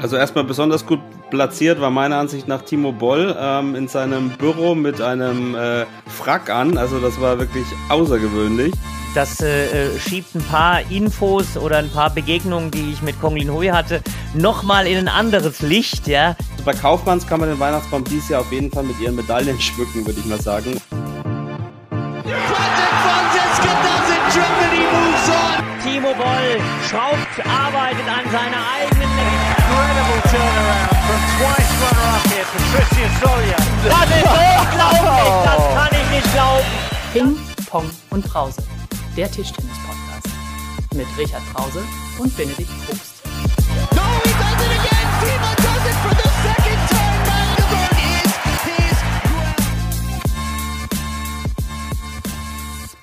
Also erstmal besonders gut platziert war meiner Ansicht nach Timo Boll ähm, in seinem Büro mit einem äh, Frack an. Also das war wirklich außergewöhnlich. Das äh, äh schiebt ein paar Infos oder ein paar Begegnungen, die ich mit Konglin Hui hatte, nochmal in ein anderes Licht. Ja. Also bei Kaufmanns kann man den Weihnachtsbaum dieses Jahr auf jeden Fall mit ihren Medaillen schmücken, würde ich mal sagen. Timo Boll schraubt, arbeitet an seiner eigenen turnaround from twice runner-up here, Patricia Solia. Das ist unglaublich, das kann ich nicht glauben. Ping, Pong und Brause, der Tischtennis-Podcast. Mit Richard Brause und Benedikt Probst. No, he does it again! Timo does it for the second time! Magdeburg is his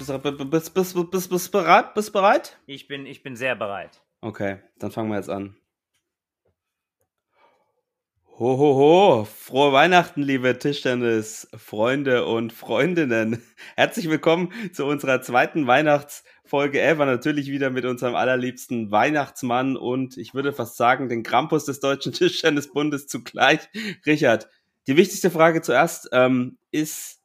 bist, bist, bist, bist, bist bereit? Bist bereit? Ich bin, ich bin sehr bereit. Okay, dann fangen wir jetzt an. Ho, ho, ho. Frohe Weihnachten, liebe Tischtennis-Freunde und Freundinnen. Herzlich willkommen zu unserer zweiten Weihnachtsfolge ever. Natürlich wieder mit unserem allerliebsten Weihnachtsmann und ich würde fast sagen, den Krampus des Deutschen Tischtennisbundes zugleich. Richard, die wichtigste Frage zuerst. Ähm, ist,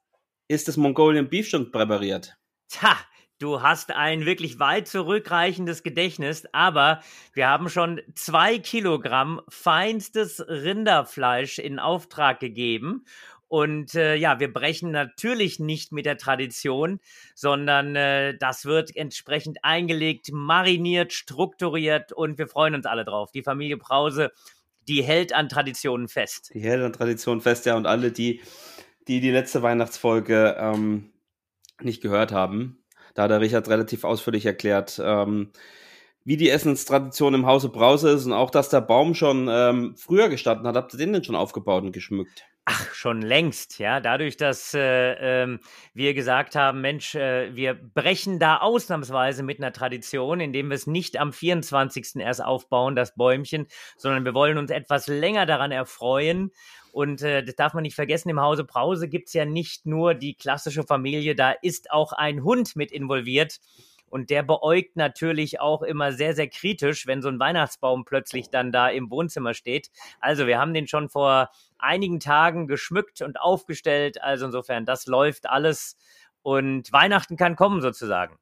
ist das Mongolian Beef schon präpariert? Tja, Du hast ein wirklich weit zurückreichendes Gedächtnis, aber wir haben schon zwei Kilogramm feinstes Rinderfleisch in Auftrag gegeben. Und äh, ja, wir brechen natürlich nicht mit der Tradition, sondern äh, das wird entsprechend eingelegt, mariniert, strukturiert und wir freuen uns alle drauf. Die Familie Brause, die hält an Traditionen fest. Die hält an Traditionen fest, ja. Und alle, die die, die letzte Weihnachtsfolge ähm, nicht gehört haben, da hat der Richard relativ ausführlich erklärt, ähm, wie die Essenstradition im Hause Brause ist und auch, dass der Baum schon ähm, früher gestanden hat. Habt ihr den denn schon aufgebaut und geschmückt? Ach, schon längst, ja. Dadurch, dass äh, äh, wir gesagt haben, Mensch, äh, wir brechen da ausnahmsweise mit einer Tradition, indem wir es nicht am 24. erst aufbauen, das Bäumchen, sondern wir wollen uns etwas länger daran erfreuen und äh, das darf man nicht vergessen, im Hause Brause gibt es ja nicht nur die klassische Familie, da ist auch ein Hund mit involviert. Und der beäugt natürlich auch immer sehr, sehr kritisch, wenn so ein Weihnachtsbaum plötzlich dann da im Wohnzimmer steht. Also wir haben den schon vor einigen Tagen geschmückt und aufgestellt. Also insofern, das läuft alles. Und Weihnachten kann kommen sozusagen.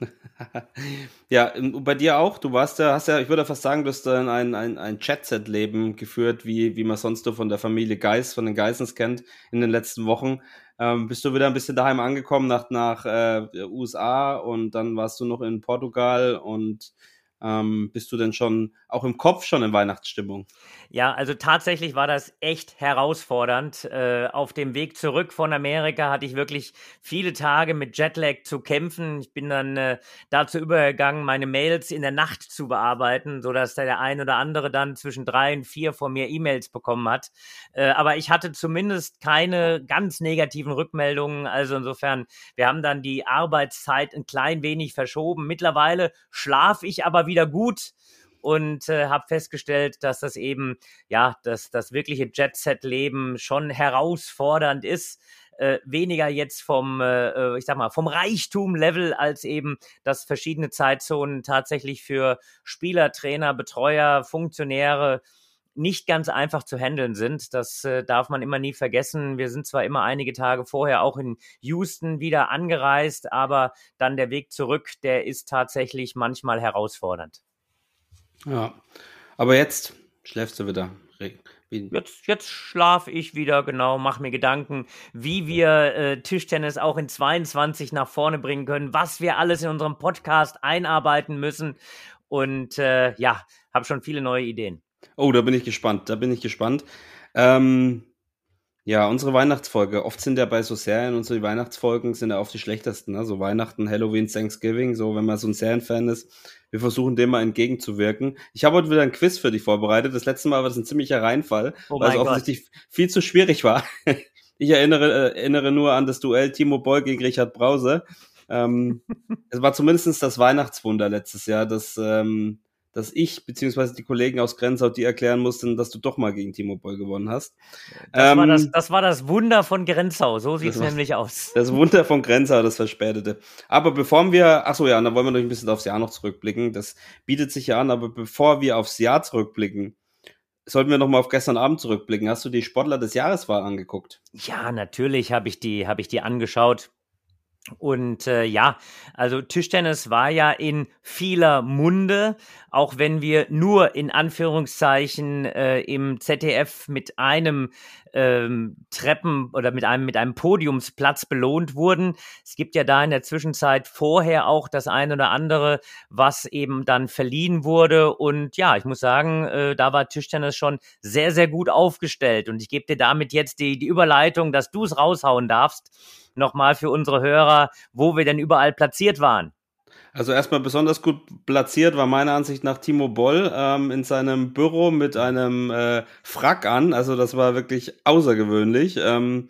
ja, bei dir auch. Du warst ja, hast ja, ich würde fast sagen, du hast ein, ein, ein Chat-Set-Leben geführt, wie, wie man sonst so von der Familie Geis, von den Geissens kennt in den letzten Wochen. Ähm, bist du wieder ein bisschen daheim angekommen nach, nach äh, USA und dann warst du noch in Portugal und ähm, bist du denn schon auch im Kopf schon in Weihnachtsstimmung? Ja, also tatsächlich war das echt herausfordernd. Äh, auf dem Weg zurück von Amerika hatte ich wirklich viele Tage mit Jetlag zu kämpfen. Ich bin dann äh, dazu übergegangen, meine Mails in der Nacht zu bearbeiten, sodass der ein oder andere dann zwischen drei und vier von mir E-Mails bekommen hat. Äh, aber ich hatte zumindest keine ganz negativen Rückmeldungen. Also insofern, wir haben dann die Arbeitszeit ein klein wenig verschoben. Mittlerweile schlafe ich aber wieder wieder gut und äh, habe festgestellt, dass das eben, ja, dass das wirkliche Jet-Set-Leben schon herausfordernd ist. Äh, weniger jetzt vom, äh, äh, ich sag mal, vom Reichtum-Level, als eben, dass verschiedene Zeitzonen tatsächlich für Spieler, Trainer, Betreuer, Funktionäre nicht ganz einfach zu handeln sind. Das äh, darf man immer nie vergessen. Wir sind zwar immer einige Tage vorher auch in Houston wieder angereist, aber dann der Weg zurück, der ist tatsächlich manchmal herausfordernd. Ja, aber jetzt schläfst du wieder. Jetzt, jetzt schlafe ich wieder, genau, mache mir Gedanken, wie wir äh, Tischtennis auch in 22 nach vorne bringen können, was wir alles in unserem Podcast einarbeiten müssen. Und äh, ja, habe schon viele neue Ideen. Oh, da bin ich gespannt. Da bin ich gespannt. Ähm, ja, unsere Weihnachtsfolge. Oft sind ja bei so Serien unsere Weihnachtsfolgen sind ja oft die schlechtesten. Ne? So Weihnachten, Halloween, Thanksgiving. So, wenn man so ein Serienfan ist. Wir versuchen dem mal entgegenzuwirken. Ich habe heute wieder ein Quiz für dich vorbereitet. Das letzte Mal war das ein ziemlicher Reinfall, oh weil es offensichtlich viel zu schwierig war. ich erinnere, äh, erinnere nur an das Duell Timo Boll gegen Richard Brause. Ähm, es war zumindest das Weihnachtswunder letztes Jahr, das ähm, dass ich beziehungsweise die Kollegen aus Grenzau die erklären mussten, dass du doch mal gegen Timo Boll gewonnen hast. Das, ähm, war, das, das war das Wunder von Grenzau, so sieht es nämlich aus. Das Wunder von Grenzau, das Verspätete. Aber bevor wir, ach so ja, dann wollen wir noch ein bisschen aufs Jahr noch zurückblicken. Das bietet sich ja an, aber bevor wir aufs Jahr zurückblicken, sollten wir nochmal auf gestern Abend zurückblicken. Hast du die Sportler des Jahreswahl angeguckt? Ja, natürlich habe ich die, habe ich die angeschaut. Und äh, ja, also Tischtennis war ja in vieler Munde, auch wenn wir nur in Anführungszeichen äh, im ZDF mit einem ähm, Treppen oder mit einem mit einem Podiumsplatz belohnt wurden. Es gibt ja da in der Zwischenzeit vorher auch das eine oder andere, was eben dann verliehen wurde. Und ja, ich muss sagen, äh, da war Tischtennis schon sehr sehr gut aufgestellt. Und ich gebe dir damit jetzt die die Überleitung, dass du es raushauen darfst nochmal für unsere Hörer, wo wir denn überall platziert waren. Also erstmal besonders gut platziert war meiner Ansicht nach Timo Boll ähm, in seinem Büro mit einem äh, Frack an. Also das war wirklich außergewöhnlich. Ähm,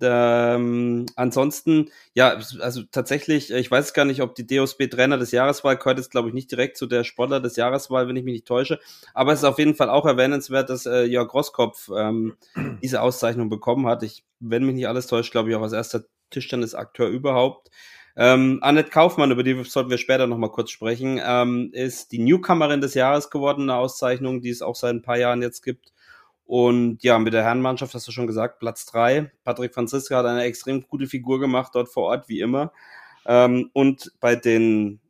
ähm, ansonsten, ja, also tatsächlich, ich weiß gar nicht, ob die DOSB Trainer des Jahreswahl gehört jetzt, glaube ich, nicht direkt zu der Sportler des Jahreswahl, wenn ich mich nicht täusche. Aber es ist auf jeden Fall auch erwähnenswert, dass äh, Jörg Rosskopf ähm, diese Auszeichnung bekommen hat. Ich, wenn mich nicht alles täuscht, glaube ich, auch als erster Tischtennisakteur überhaupt. Ähm, Annette Kaufmann, über die sollten wir später nochmal kurz sprechen, ähm, ist die Newcomerin des Jahres geworden, eine Auszeichnung, die es auch seit ein paar Jahren jetzt gibt. Und ja, mit der Herrenmannschaft hast du schon gesagt, Platz drei. Patrick Franziska hat eine extrem gute Figur gemacht dort vor Ort, wie immer. Ähm, und bei den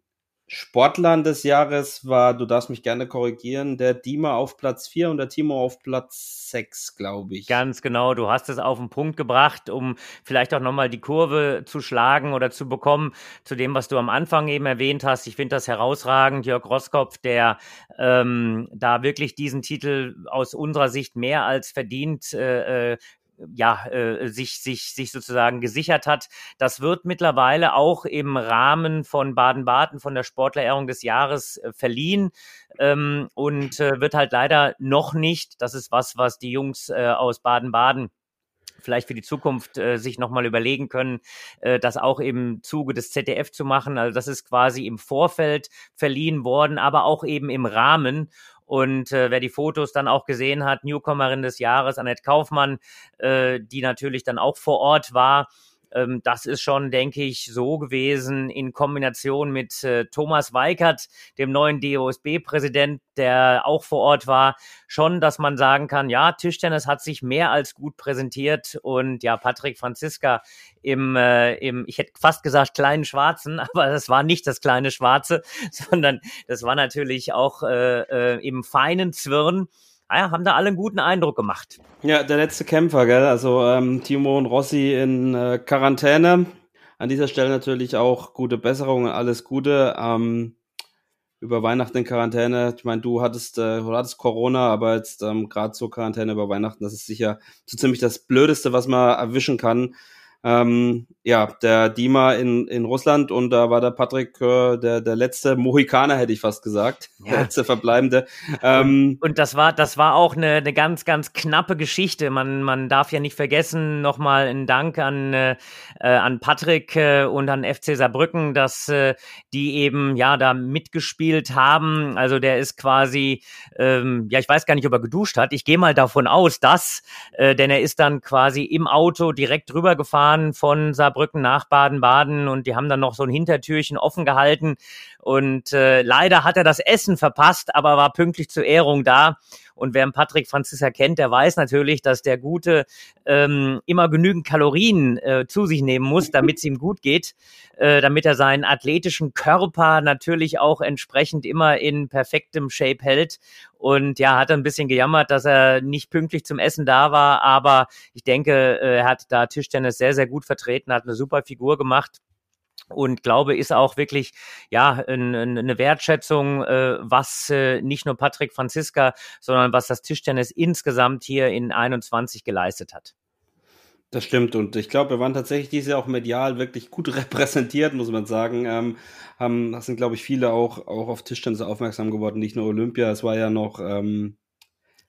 Sportlern des Jahres war, du darfst mich gerne korrigieren, der Dima auf Platz 4 und der Timo auf Platz 6, glaube ich. Ganz genau, du hast es auf den Punkt gebracht, um vielleicht auch nochmal die Kurve zu schlagen oder zu bekommen zu dem, was du am Anfang eben erwähnt hast. Ich finde das herausragend, Jörg Roskopf, der ähm, da wirklich diesen Titel aus unserer Sicht mehr als verdient äh, äh ja, äh, sich, sich, sich sozusagen gesichert hat. Das wird mittlerweile auch im Rahmen von Baden-Baden, von der Sportlerehrung des Jahres äh, verliehen ähm, und äh, wird halt leider noch nicht, das ist was, was die Jungs äh, aus Baden-Baden vielleicht für die Zukunft äh, sich nochmal überlegen können, äh, das auch im Zuge des ZDF zu machen. Also das ist quasi im Vorfeld verliehen worden, aber auch eben im Rahmen. Und äh, wer die Fotos dann auch gesehen hat, Newcomerin des Jahres, Annette Kaufmann, äh, die natürlich dann auch vor Ort war, ähm, das ist schon, denke ich, so gewesen in Kombination mit äh, Thomas Weikert, dem neuen DOSB-Präsident, der auch vor Ort war, schon, dass man sagen kann, ja, Tischtennis hat sich mehr als gut präsentiert und ja, Patrick Franziska im, äh, im ich hätte fast gesagt kleinen Schwarzen, aber das war nicht das kleine Schwarze, sondern das war natürlich auch äh, äh, im feinen Zwirn haben da alle einen guten Eindruck gemacht. Ja, der letzte Kämpfer, gell? Also ähm, Timo und Rossi in äh, Quarantäne. An dieser Stelle natürlich auch gute Besserung und alles Gute. Ähm, über Weihnachten in Quarantäne. Ich meine, du hattest, äh, du hattest Corona, aber jetzt ähm, gerade so Quarantäne über Weihnachten, das ist sicher so ziemlich das Blödeste, was man erwischen kann ähm, ja, der Dima in, in Russland und da war der Patrick äh, der, der letzte Mohikaner, hätte ich fast gesagt. Ja. Der letzte Verbleibende. Ähm, und, und das war, das war auch eine, eine ganz, ganz knappe Geschichte. Man, man darf ja nicht vergessen, nochmal ein Dank an, äh, an Patrick äh, und an FC Saarbrücken, dass äh, die eben ja da mitgespielt haben. Also der ist quasi, ähm, ja, ich weiß gar nicht, ob er geduscht hat. Ich gehe mal davon aus, dass, äh, denn er ist dann quasi im Auto direkt drüber gefahren von Saarbrücken nach Baden-Baden und die haben dann noch so ein Hintertürchen offen gehalten und äh, leider hat er das Essen verpasst, aber war pünktlich zur Ehrung da. Und wer Patrick Franziska kennt, der weiß natürlich, dass der Gute ähm, immer genügend Kalorien äh, zu sich nehmen muss, damit es ihm gut geht, äh, damit er seinen athletischen Körper natürlich auch entsprechend immer in perfektem Shape hält. Und ja, hat ein bisschen gejammert, dass er nicht pünktlich zum Essen da war, aber ich denke, äh, er hat da Tischtennis sehr, sehr gut vertreten, hat eine super Figur gemacht und glaube, ist auch wirklich ja eine Wertschätzung, äh, was äh, nicht nur Patrick Franziska, sondern was das Tischtennis insgesamt hier in 21 geleistet hat. Das stimmt und ich glaube, wir waren tatsächlich dieses Jahr auch medial wirklich gut repräsentiert, muss man sagen. Ähm, haben, sind, glaube ich, viele auch, auch auf Tischtennis aufmerksam geworden, nicht nur Olympia. Es war ja noch ähm,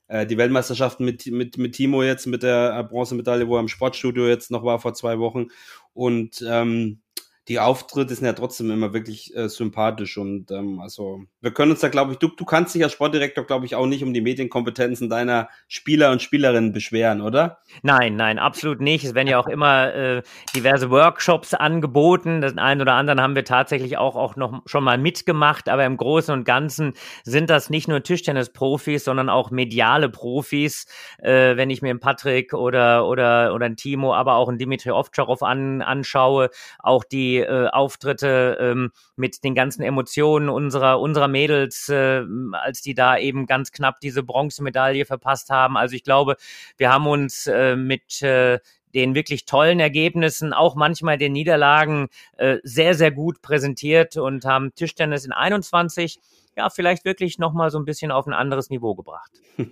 äh, die Weltmeisterschaften mit, mit, mit Timo jetzt, mit der Bronzemedaille, wo er im Sportstudio jetzt noch war vor zwei Wochen. Und ähm, die Auftritte sind ja trotzdem immer wirklich äh, sympathisch und ähm, also wir können uns da, glaube ich, du, du kannst dich als Sportdirektor, glaube ich, auch nicht um die Medienkompetenzen deiner Spieler und Spielerinnen beschweren, oder? Nein, nein, absolut nicht. Es werden ja auch immer äh, diverse Workshops angeboten. Das einen oder anderen haben wir tatsächlich auch, auch noch schon mal mitgemacht, aber im Großen und Ganzen sind das nicht nur Tischtennis-Profis, sondern auch mediale Profis. Äh, wenn ich mir einen Patrick oder, oder, oder einen Timo, aber auch einen Dimitri Ovtcharov an, anschaue, auch die äh, Auftritte ähm, mit den ganzen Emotionen unserer, unserer Mädels, äh, als die da eben ganz knapp diese Bronzemedaille verpasst haben. Also ich glaube, wir haben uns äh, mit äh, den wirklich tollen Ergebnissen, auch manchmal den Niederlagen äh, sehr, sehr gut präsentiert und haben Tischtennis in 21 ja, vielleicht wirklich nochmal so ein bisschen auf ein anderes Niveau gebracht.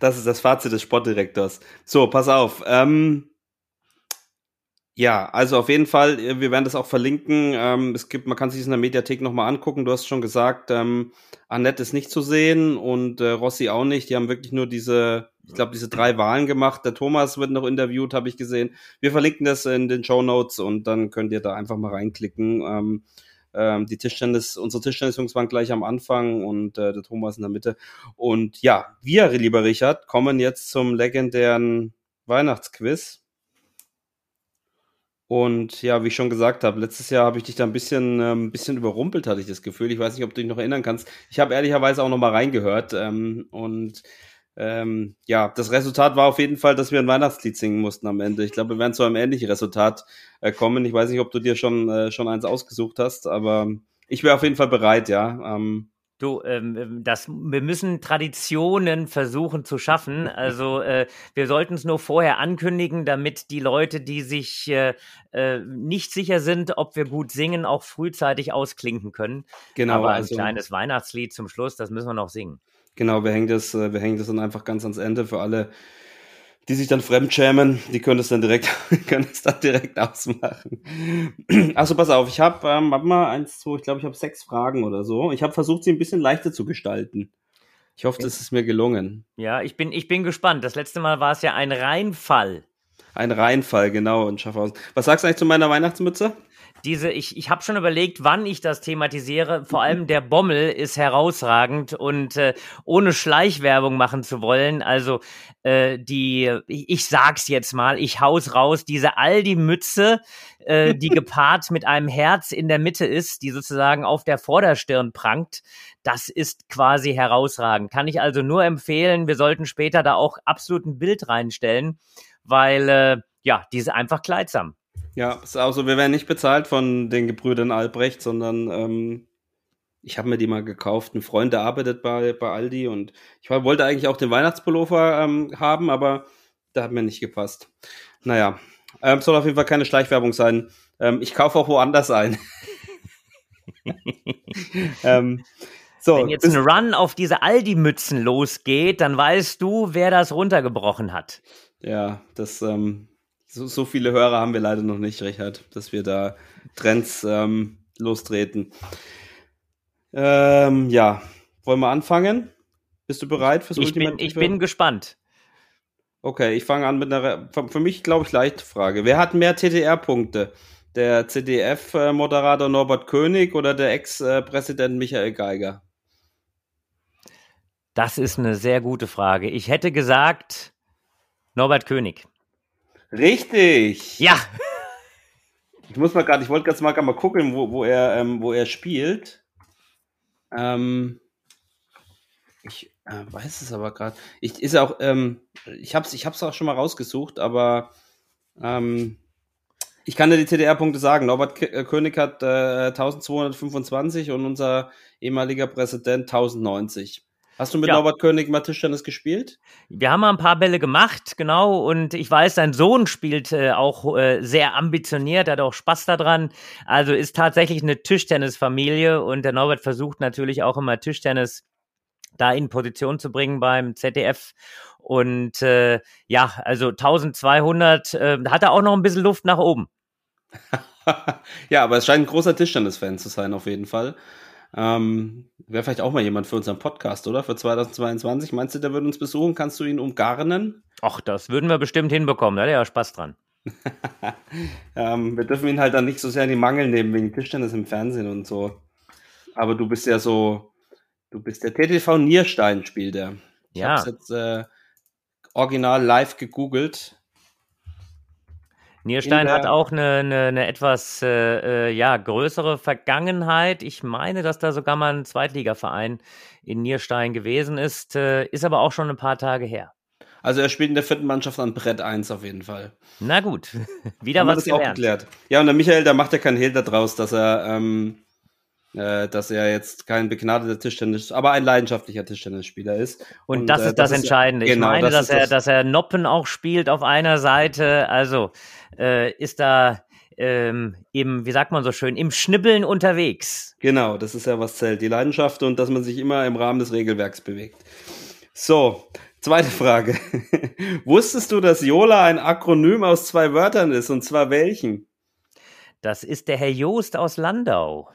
Das ist das Fazit des Sportdirektors. So, pass auf. Ähm, ja, also auf jeden Fall, äh, wir werden das auch verlinken. Ähm, es gibt, man kann sich das in der Mediathek nochmal angucken. Du hast schon gesagt, ähm, Annette ist nicht zu sehen und äh, Rossi auch nicht. Die haben wirklich nur diese, ich glaube, diese drei Wahlen gemacht. Der Thomas wird noch interviewt, habe ich gesehen. Wir verlinken das in den Show Notes und dann könnt ihr da einfach mal reinklicken. Ähm, ähm, die Tischtennis, unsere Tischtennisjungs waren gleich am Anfang und äh, der Thomas in der Mitte. Und ja, wir, lieber Richard, kommen jetzt zum legendären Weihnachtsquiz. Und ja, wie ich schon gesagt habe, letztes Jahr habe ich dich da ein bisschen, ähm, bisschen überrumpelt, hatte ich das Gefühl. Ich weiß nicht, ob du dich noch erinnern kannst. Ich habe ehrlicherweise auch noch mal reingehört. Ähm, und ähm, ja, das Resultat war auf jeden Fall, dass wir ein Weihnachtslied singen mussten am Ende. Ich glaube, wir werden zu einem ähnlichen Resultat äh, kommen. Ich weiß nicht, ob du dir schon, äh, schon eins ausgesucht hast, aber ich wäre auf jeden Fall bereit, ja. Ähm, Du, ähm, ähm, das, wir müssen Traditionen versuchen zu schaffen. Also äh, wir sollten es nur vorher ankündigen, damit die Leute, die sich äh, äh, nicht sicher sind, ob wir gut singen, auch frühzeitig ausklinken können. Genau. Aber ein also, kleines Weihnachtslied zum Schluss, das müssen wir noch singen. Genau, wir hängen das, äh, wir hängen das dann einfach ganz ans Ende für alle die sich dann fremdschämen, die können es dann direkt, können es dann direkt ausmachen. Also pass auf, ich habe, ähm, mal, eins, zwei, ich glaube, ich habe sechs Fragen oder so. Ich habe versucht, sie ein bisschen leichter zu gestalten. Ich hoffe, das ist mir gelungen. Ja, ich bin, ich bin gespannt. Das letzte Mal war es ja ein Reinfall. Ein Reinfall, genau, in Schaffhausen. Was sagst du eigentlich zu meiner Weihnachtsmütze? Diese, ich, ich habe schon überlegt, wann ich das thematisiere. Vor allem der Bommel ist herausragend und äh, ohne Schleichwerbung machen zu wollen. Also äh, die, ich, ich sag's jetzt mal, ich haus raus, diese Aldi-Mütze, äh, die gepaart mit einem Herz in der Mitte ist, die sozusagen auf der Vorderstirn prangt. Das ist quasi herausragend. Kann ich also nur empfehlen, wir sollten später da auch absolut ein Bild reinstellen, weil äh, ja, die ist einfach kleidsam. Ja, ist auch so, wir werden nicht bezahlt von den Gebrüdern Albrecht, sondern ähm, ich habe mir die mal gekauft. Ein Freund, der arbeitet bei, bei Aldi und ich wollte eigentlich auch den Weihnachtspullover ähm, haben, aber der hat mir nicht gepasst. Naja, ähm, soll auf jeden Fall keine Schleichwerbung sein. Ähm, ich kaufe auch woanders ein. ähm, so, Wenn jetzt ein Run auf diese Aldi-Mützen losgeht, dann weißt du, wer das runtergebrochen hat. Ja, das ähm, so, so viele Hörer haben wir leider noch nicht, Richard, dass wir da Trends ähm, lostreten. Ähm, ja, wollen wir anfangen? Bist du bereit fürs ich bin, ich bin gespannt. Okay, ich fange an mit einer, für mich glaube ich, leichte Frage. Wer hat mehr TTR-Punkte? Der CDF-Moderator Norbert König oder der Ex-Präsident Michael Geiger? Das ist eine sehr gute Frage. Ich hätte gesagt Norbert König. Richtig. Ja. Ich muss mal gerade, ich wollte ganz mal, mal gucken, wo, wo, er, ähm, wo er spielt. Ähm, ich äh, weiß es aber gerade. Ich ist auch, ähm, ich hab's, ich hab's auch schon mal rausgesucht, aber ähm, ich kann dir die TDR-Punkte sagen. Norbert K äh, König hat äh, 1225 und unser ehemaliger Präsident 1090. Hast du mit ja. Norbert König mal Tischtennis gespielt? Wir haben mal ein paar Bälle gemacht, genau. Und ich weiß, sein Sohn spielt äh, auch äh, sehr ambitioniert, hat auch Spaß daran. Also ist tatsächlich eine Tischtennisfamilie und der Norbert versucht natürlich auch immer Tischtennis da in Position zu bringen beim ZDF. Und äh, ja, also 1200, äh, hat er auch noch ein bisschen Luft nach oben. ja, aber es scheint ein großer Tischtennis-Fan zu sein, auf jeden Fall. Ähm, Wäre vielleicht auch mal jemand für unseren Podcast, oder? Für 2022. Meinst du, der würde uns besuchen? Kannst du ihn umgarnen? Ach, das würden wir bestimmt hinbekommen. Da hat er ja Spaß dran. ähm, wir dürfen ihn halt dann nicht so sehr in die Mangel nehmen wegen Tischtennis im Fernsehen und so. Aber du bist ja so, du bist der TTV Nierstein, spielt er. Ich Ja. hab's jetzt äh, original live gegoogelt. Nierstein hat auch eine, eine, eine etwas äh, äh, ja, größere Vergangenheit. Ich meine, dass da sogar mal ein Zweitligaverein in Nierstein gewesen ist. Äh, ist aber auch schon ein paar Tage her. Also er spielt in der vierten Mannschaft an Brett 1 auf jeden Fall. Na gut, wieder Haben was das auch gelernt. geklärt. Ja, und der Michael, der macht ja keinen Hehl daraus, dass er, ähm, äh, dass er jetzt kein begnadeter Tischtennis, aber ein leidenschaftlicher Tischtennisspieler ist. Und, das äh, ist das, ja- Entscheidende. ich genau, meine, dass ist er, das- dass er Noppen auch spielt auf einer Seite. Also äh, ist da ähm, eben, wie sagt man so schön, im Schnibbeln unterwegs. Genau, das ist ja was zählt. Die Leidenschaft und dass man sich immer im Rahmen des Regelwerks bewegt. So, zweite Frage. Wusstest du, dass Yola ein Akronym aus zwei Wörtern ist? Und zwar welchen? Das ist der Herr Joost aus Landau.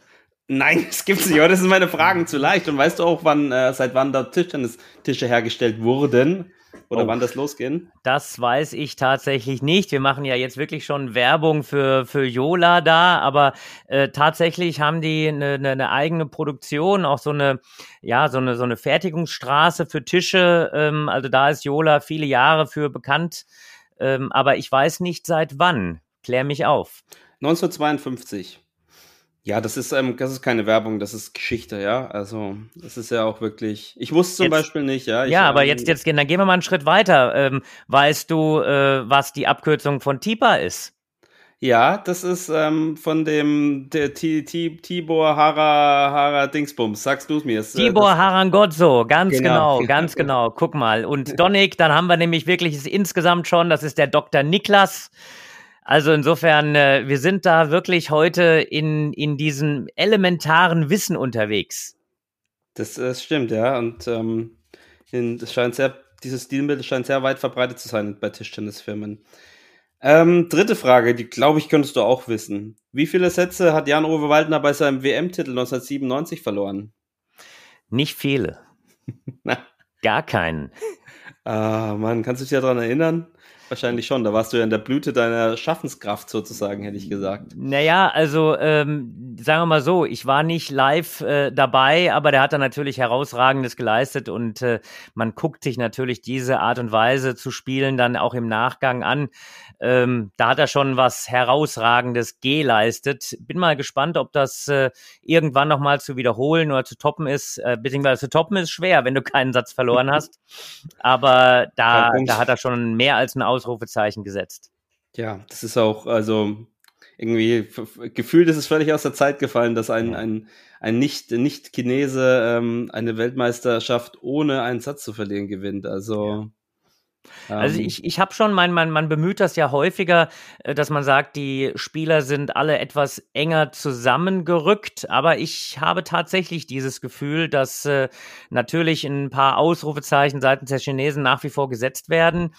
Nein, das gibt's nicht. Aber das sind meine Fragen zu leicht. Und weißt du auch, wann, äh, seit wann da Tischtennistische hergestellt wurden? Oder Oh. wann das losging? Das weiß ich tatsächlich nicht. Wir machen ja jetzt wirklich schon Werbung für, für Yola da, aber äh, tatsächlich haben die eine, eine, eine eigene Produktion, auch so eine, ja, so eine, so eine Fertigungsstraße für Tische. Ähm, also da ist Yola viele Jahre für bekannt. Ähm, aber ich weiß nicht seit wann. Klär mich auf. 1952. Ja, das ist, ähm, das ist keine Werbung, das ist Geschichte, ja. Also, das ist ja auch wirklich. Ich wusste zum Jetzt- Beispiel nicht, ja. Ich, ja, aber ähm, jetzt, jetzt gehen, dann gehen wir mal einen Schritt weiter. Ähm, weißt du, äh, was die Abkürzung von TIPA ist? Ja, das ist ähm, von dem der Ti- Ti- Tibor Hara Hara Dingsbums. Sagst du es mir? Es, äh, Tibor Harangozzo, ganz Genau. genau, ganz genau. Guck mal. Und Donik, dann haben wir nämlich wirklich es insgesamt schon, das ist der Dr. Niklas. Also insofern, äh, wir sind da wirklich heute in, in diesem elementaren Wissen unterwegs. Das, das stimmt, ja. Und ähm, in, das scheint sehr, dieses Stilmittel scheint sehr weit verbreitet zu sein bei Tischtennisfirmen. Ähm, dritte Frage, die glaube ich könntest du auch wissen. Wie viele Sätze hat Jan-Ove Waldner bei seinem WM-Titel 1997 verloren? Nicht viele. Gar keinen. Ah, Mann, kannst du dich daran erinnern? Wahrscheinlich schon. Da warst du ja in der Blüte deiner Schaffenskraft sozusagen, hätte ich gesagt. Naja, also ähm, sagen wir mal so, ich war nicht live äh, dabei, aber der hat da natürlich herausragendes geleistet und äh, man guckt sich natürlich diese Art und Weise zu spielen dann auch im Nachgang an. Ähm, da hat er schon was herausragendes geleistet. Bin mal gespannt, ob das äh, irgendwann nochmal zu wiederholen oder zu toppen ist. Äh, beziehungsweise zu toppen ist schwer, wenn du keinen Satz verloren hast. Aber da, Ja, da hat er schon mehr als ein Ausrufezeichen gesetzt. Ja, das ist auch, also irgendwie gefühlt ist es völlig aus der Zeit gefallen, dass ein, Ja. ein, ein nicht, nicht Chinese ähm, eine Weltmeisterschaft ohne einen Satz zu verlieren gewinnt. Also, Also ähm, ich, ich habe schon, man, man, man bemüht das ja häufiger, äh, dass man sagt, die Spieler sind alle etwas enger zusammengerückt, aber ich habe tatsächlich dieses Gefühl, dass äh, natürlich ein paar Ausrufezeichen seitens der Chinesen nach wie vor gesetzt werden.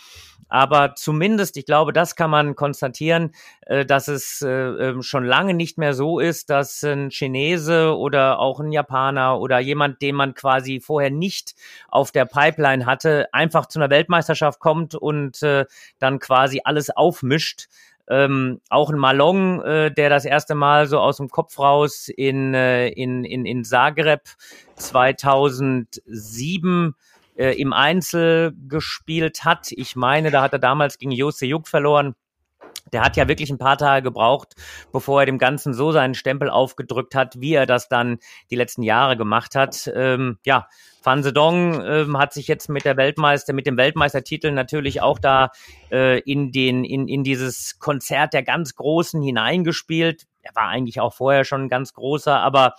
Aber zumindest, ich glaube, das kann man konstatieren, äh, dass es äh, ähm, schon lange nicht mehr so ist, dass ein Chinese oder auch ein Japaner oder jemand, den man quasi vorher nicht auf der Pipeline hatte, einfach zu einer Weltmeisterschaft kommt und äh, dann quasi alles aufmischt. Ähm, auch ein Malong, äh, der das erste Mal so aus dem Kopf raus in, äh, in, in, in Zagreb 2007 äh, im Einzel gespielt hat. Ich meine, da hat er damals gegen Jose Juk verloren. Der hat ja wirklich ein paar Tage gebraucht, bevor er dem Ganzen so seinen Stempel aufgedrückt hat, wie er das dann die letzten Jahre gemacht hat. Ähm, ja, Fan Sedong ähm, hat sich jetzt mit der Weltmeister, mit dem Weltmeistertitel natürlich auch da äh, in den, in, in dieses Konzert der ganz Großen hineingespielt. Er war eigentlich auch vorher schon ein ganz großer, aber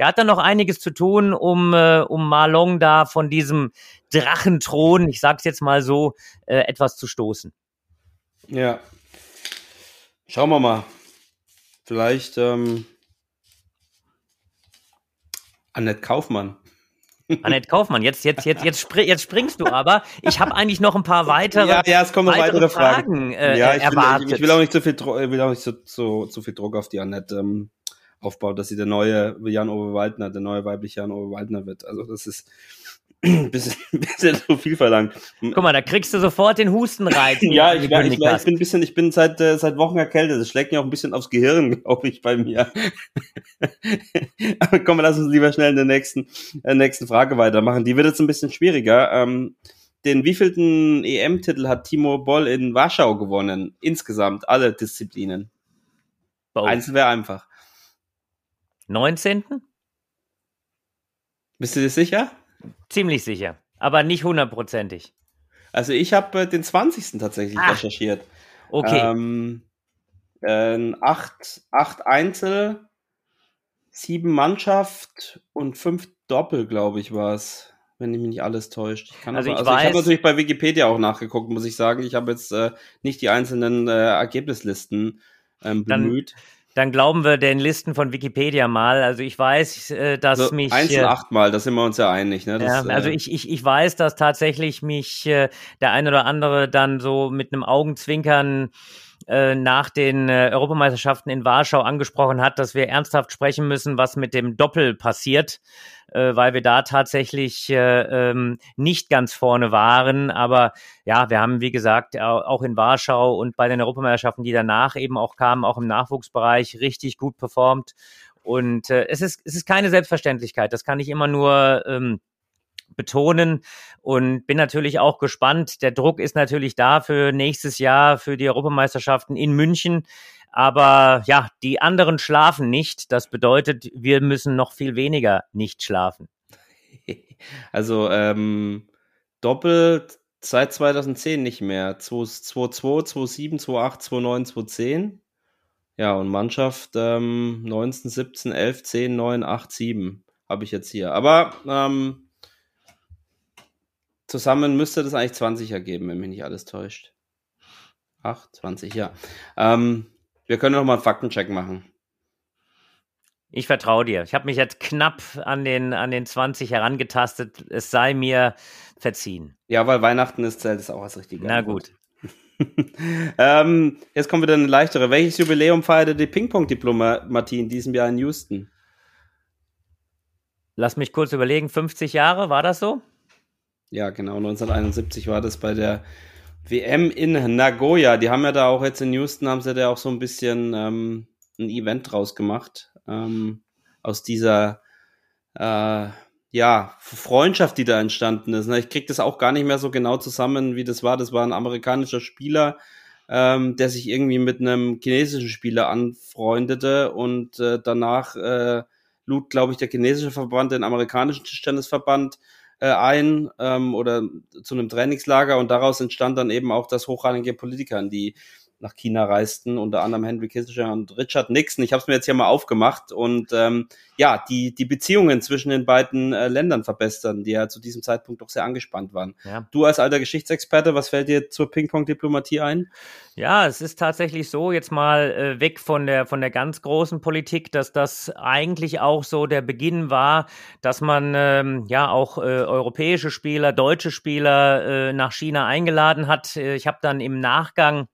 er hat dann noch einiges zu tun, um, äh, um Malong da von diesem Drachenthron, ich sag's jetzt mal so, äh, etwas zu stoßen. ja. Schauen wir mal. Vielleicht ähm, Annette Kaufmann. Annette Kaufmann, jetzt, jetzt, jetzt, jetzt, spri jetzt springst du aber. Ich habe eigentlich noch ein paar weitere, ja, ja, es kommen noch weitere, Fragen. Fragen äh, ja, ich erwartet. will, ich, ich will auch nicht zu viel, will auch nicht so, so, zu viel Druck auf die Annette ähm, aufbauen, dass sie der neue Jan-Ove Waldner, der neue weibliche Jan-Ove Waldner wird. Also das ist, bisschen, bisschen zu viel verlangt. Guck mal, da kriegst du sofort den Hustenreiz. ja, ich, ich, ich, ich bin ein bisschen, ich bin seit, äh, seit Wochen erkältet. Das schlägt mir auch ein bisschen aufs Gehirn, glaube ich, bei mir. Aber komm, lass uns lieber schnell in der nächsten, äh, nächsten Frage weitermachen. Die wird jetzt ein bisschen schwieriger. Ähm, den wievielten EM-Titel hat Timo Boll in Warschau gewonnen? Insgesamt, alle Disziplinen. Both. Einzel wäre einfach. 19. Bist du dir sicher? Ziemlich sicher, aber nicht hundertprozentig. Also ich habe äh, den 20. tatsächlich Ach, recherchiert. Okay. Ähm, äh, acht, acht Einzel, sieben Mannschaft und fünf Doppel, glaube ich, war es. Wenn mich nicht alles täuscht. Ich also, aber, ich, also ich habe natürlich bei Wikipedia auch nachgeguckt, muss ich sagen. Ich habe jetzt äh, nicht die einzelnen äh, Ergebnislisten ähm, bemüht. Dann dann glauben wir den Listen von Wikipedia mal. Also ich weiß, äh, dass also mich. Einzel achtmal, da sind wir uns ja einig. Ne? Das, ja, also äh, ich, ich, ich weiß, dass tatsächlich mich äh, der ein oder andere dann so mit einem Augenzwinkern äh, nach den äh, Europameisterschaften in Warschau angesprochen hat, dass wir ernsthaft sprechen müssen, was mit dem Doppel passiert, äh, weil wir da tatsächlich äh, ähm, nicht ganz vorne waren. Aber ja, wir haben, wie gesagt, auch in Warschau und bei den Europameisterschaften, die danach eben auch kamen, auch im Nachwuchsbereich richtig gut performt. Und äh, es, ist, es ist keine Selbstverständlichkeit. Das kann ich immer nur ähm, betonen und bin natürlich auch gespannt. Der Druck ist natürlich da für nächstes Jahr, für die Europameisterschaften in München. Aber ja, die anderen schlafen nicht. Das bedeutet, wir müssen noch viel weniger nicht schlafen. Also ähm, doppelt seit 2010 nicht mehr. 2-2, 2-7, 2-8, 2-9, 2-10. Ja, und Mannschaft ähm, 19, 17, 11, 10, 9, 8, 7 habe ich jetzt hier. Aber ähm, zusammen müsste das eigentlich 20 ergeben, wenn mich nicht alles täuscht. Ach, 20, ja. Ähm, wir können noch mal einen Faktencheck machen. Ich vertraue dir. Ich habe mich jetzt knapp an den, an den 20 herangetastet. Es sei mir verziehen. Ja, weil Weihnachten ist, zählt es auch als richtige. Na gut. ähm, jetzt kommt wieder eine leichtere. Welches Jubiläum feierte die Ping-Pong-Diplomatie in diesem Jahr in Houston? Lass mich kurz überlegen. 50 Jahre, war das so? Ja, genau, 1971 war das bei der WM in Nagoya. Die haben ja da auch jetzt in Houston, haben sie da auch so ein bisschen ähm, ein Event draus gemacht. Ähm, aus dieser äh, ja, Freundschaft, die da entstanden ist. Ich krieg das auch gar nicht mehr so genau zusammen, wie das war. Das war ein amerikanischer Spieler, ähm, der sich irgendwie mit einem chinesischen Spieler anfreundete und äh, danach äh, lud, glaube ich, der chinesische Verband den amerikanischen Tischtennisverband äh, ein ähm, oder zu einem Trainingslager und daraus entstand dann eben auch, dass hochrangige Politiker, die nach China reisten, unter anderem Henry Kissinger und Richard Nixon. Ich habe es mir jetzt hier mal aufgemacht und ähm, ja, die, die Beziehungen zwischen den beiden äh, Ländern verbessern, die ja zu diesem Zeitpunkt doch sehr angespannt waren. Ja. Du als alter Geschichtsexperte, was fällt dir zur Ping-Pong-Diplomatie ein? Ja, es ist tatsächlich so, jetzt mal äh, weg von der, von der ganz großen Politik, dass das eigentlich auch so der Beginn war, dass man ähm, ja auch äh, europäische Spieler, deutsche Spieler äh, nach China eingeladen hat. Äh, ich habe dann im Nachgang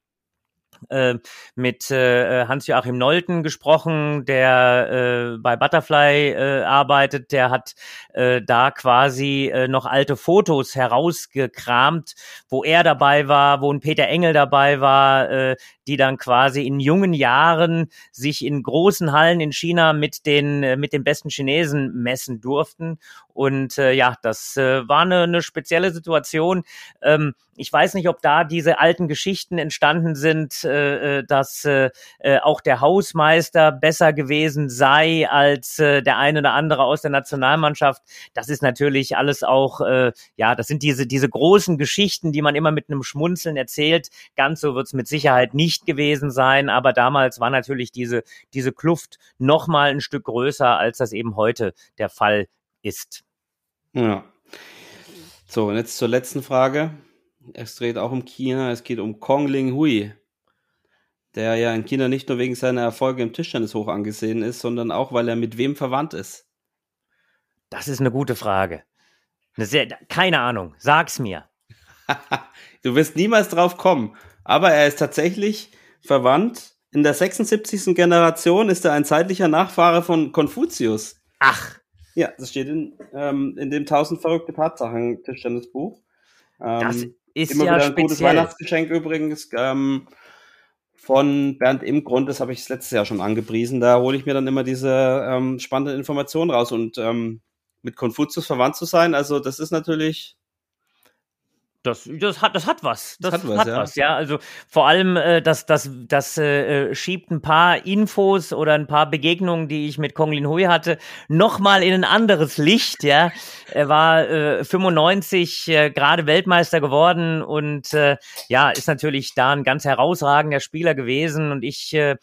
äh, mit äh, Hans-Joachim Nolten gesprochen, der äh, bei Butterfly äh, arbeitet. Der hat äh, da quasi äh, noch alte Fotos herausgekramt, wo er dabei war, wo ein Peter Engel dabei war, äh, die dann quasi in jungen Jahren sich in großen Hallen in China mit den äh, mit den besten Chinesen messen durften. Und äh, ja, das äh, war eine, eine spezielle Situation. Ähm, ich weiß nicht, ob da diese alten Geschichten entstanden sind, äh, äh, dass äh, äh, auch der Hausmeister besser gewesen sei als äh, der eine oder andere aus der Nationalmannschaft. Das ist natürlich alles auch, äh, ja, das sind diese, diese großen Geschichten, die man immer mit einem Schmunzeln erzählt. Ganz so wird es mit Sicherheit nicht gewesen sein, aber damals war natürlich diese, diese Kluft noch mal ein Stück größer, als das eben heute der Fall ist. Ja. So, und jetzt zur letzten Frage. Es dreht auch um China. Es geht um Kong Ling Hui, der ja in China nicht nur wegen seiner Erfolge im Tischtennis hoch angesehen ist, sondern auch, weil er mit wem verwandt ist. Das ist eine gute Frage. Eine sehr, keine Ahnung. Sag's mir. du wirst niemals drauf kommen. Aber er ist tatsächlich verwandt. In der 76. Generation ist er ein zeitlicher Nachfahre von Konfuzius. Ach. Ja, das steht in, ähm, in dem 1000 verrückte Tatsachen Tischtennisbuch. Ähm, das ist immer ja wieder ein speziell. gutes Weihnachtsgeschenk übrigens. Ähm, von Bernd Imgrund, das habe ich letztes Jahr schon angepriesen. Da hole ich mir dann immer diese ähm, spannenden Informationen raus und ähm, mit Konfuzius verwandt zu sein, also das ist natürlich das, das, hat, das hat was. Das, Das hat was, hat ja. was, ja. Also vor allem, äh, das, das, das äh, schiebt ein paar Infos oder ein paar Begegnungen, die ich mit Kong Lin Hui hatte, nochmal in ein anderes Licht, ja. Er war äh, 95 äh, gerade Weltmeister geworden und äh, ja, ist natürlich da ein ganz herausragender Spieler gewesen und ich äh,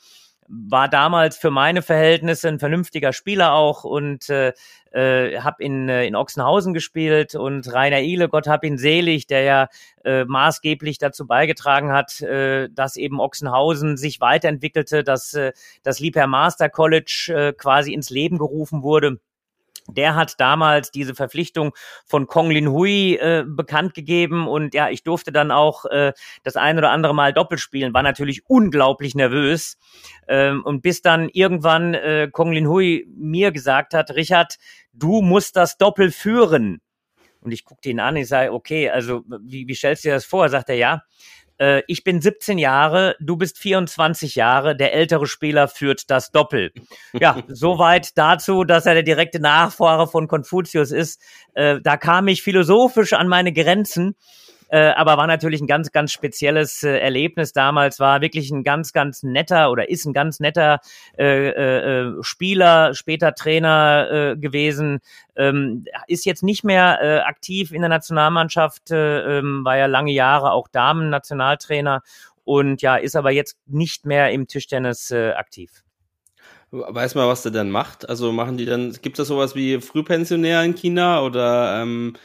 war damals für meine Verhältnisse ein vernünftiger Spieler auch und äh, äh, habe in, äh, in Ochsenhausen gespielt und Rainer Ile, Gott hab ihn selig, der ja äh, maßgeblich dazu beigetragen hat, äh, dass eben Ochsenhausen sich weiterentwickelte, dass äh, das Liebherr Master College äh, quasi ins Leben gerufen wurde. Der hat damals diese Verpflichtung von Kong Lin Hui äh, bekannt gegeben und ja, ich durfte dann auch äh, das ein oder andere Mal doppelt spielen, war natürlich unglaublich nervös ähm, und bis dann irgendwann äh, Kong Lin Hui mir gesagt hat, Richard, du musst das Doppel führen. Und ich guckte ihn an, ich sage, okay, also wie, wie stellst du dir das vor? Sagt er, ja, äh, ich bin 17 Jahre, du bist 24 Jahre, der ältere Spieler führt das Doppel. Ja, soweit dazu, dass er der direkte Nachfahre von Konfuzius ist. Äh, da kam ich philosophisch an meine Grenzen. Äh, aber war natürlich ein ganz, ganz spezielles äh, Erlebnis damals, war wirklich ein ganz, ganz netter oder ist ein ganz netter äh, äh, Spieler, später Trainer äh, gewesen, ähm, ist jetzt nicht mehr äh, aktiv in der Nationalmannschaft, äh, ähm, war ja lange Jahre auch Damen-Nationaltrainer und ja, ist aber jetzt nicht mehr im Tischtennis äh, aktiv. Weiß man, was der dann macht? Also machen die dann, gibt es sowas wie Frühpensionär in China oder ähm,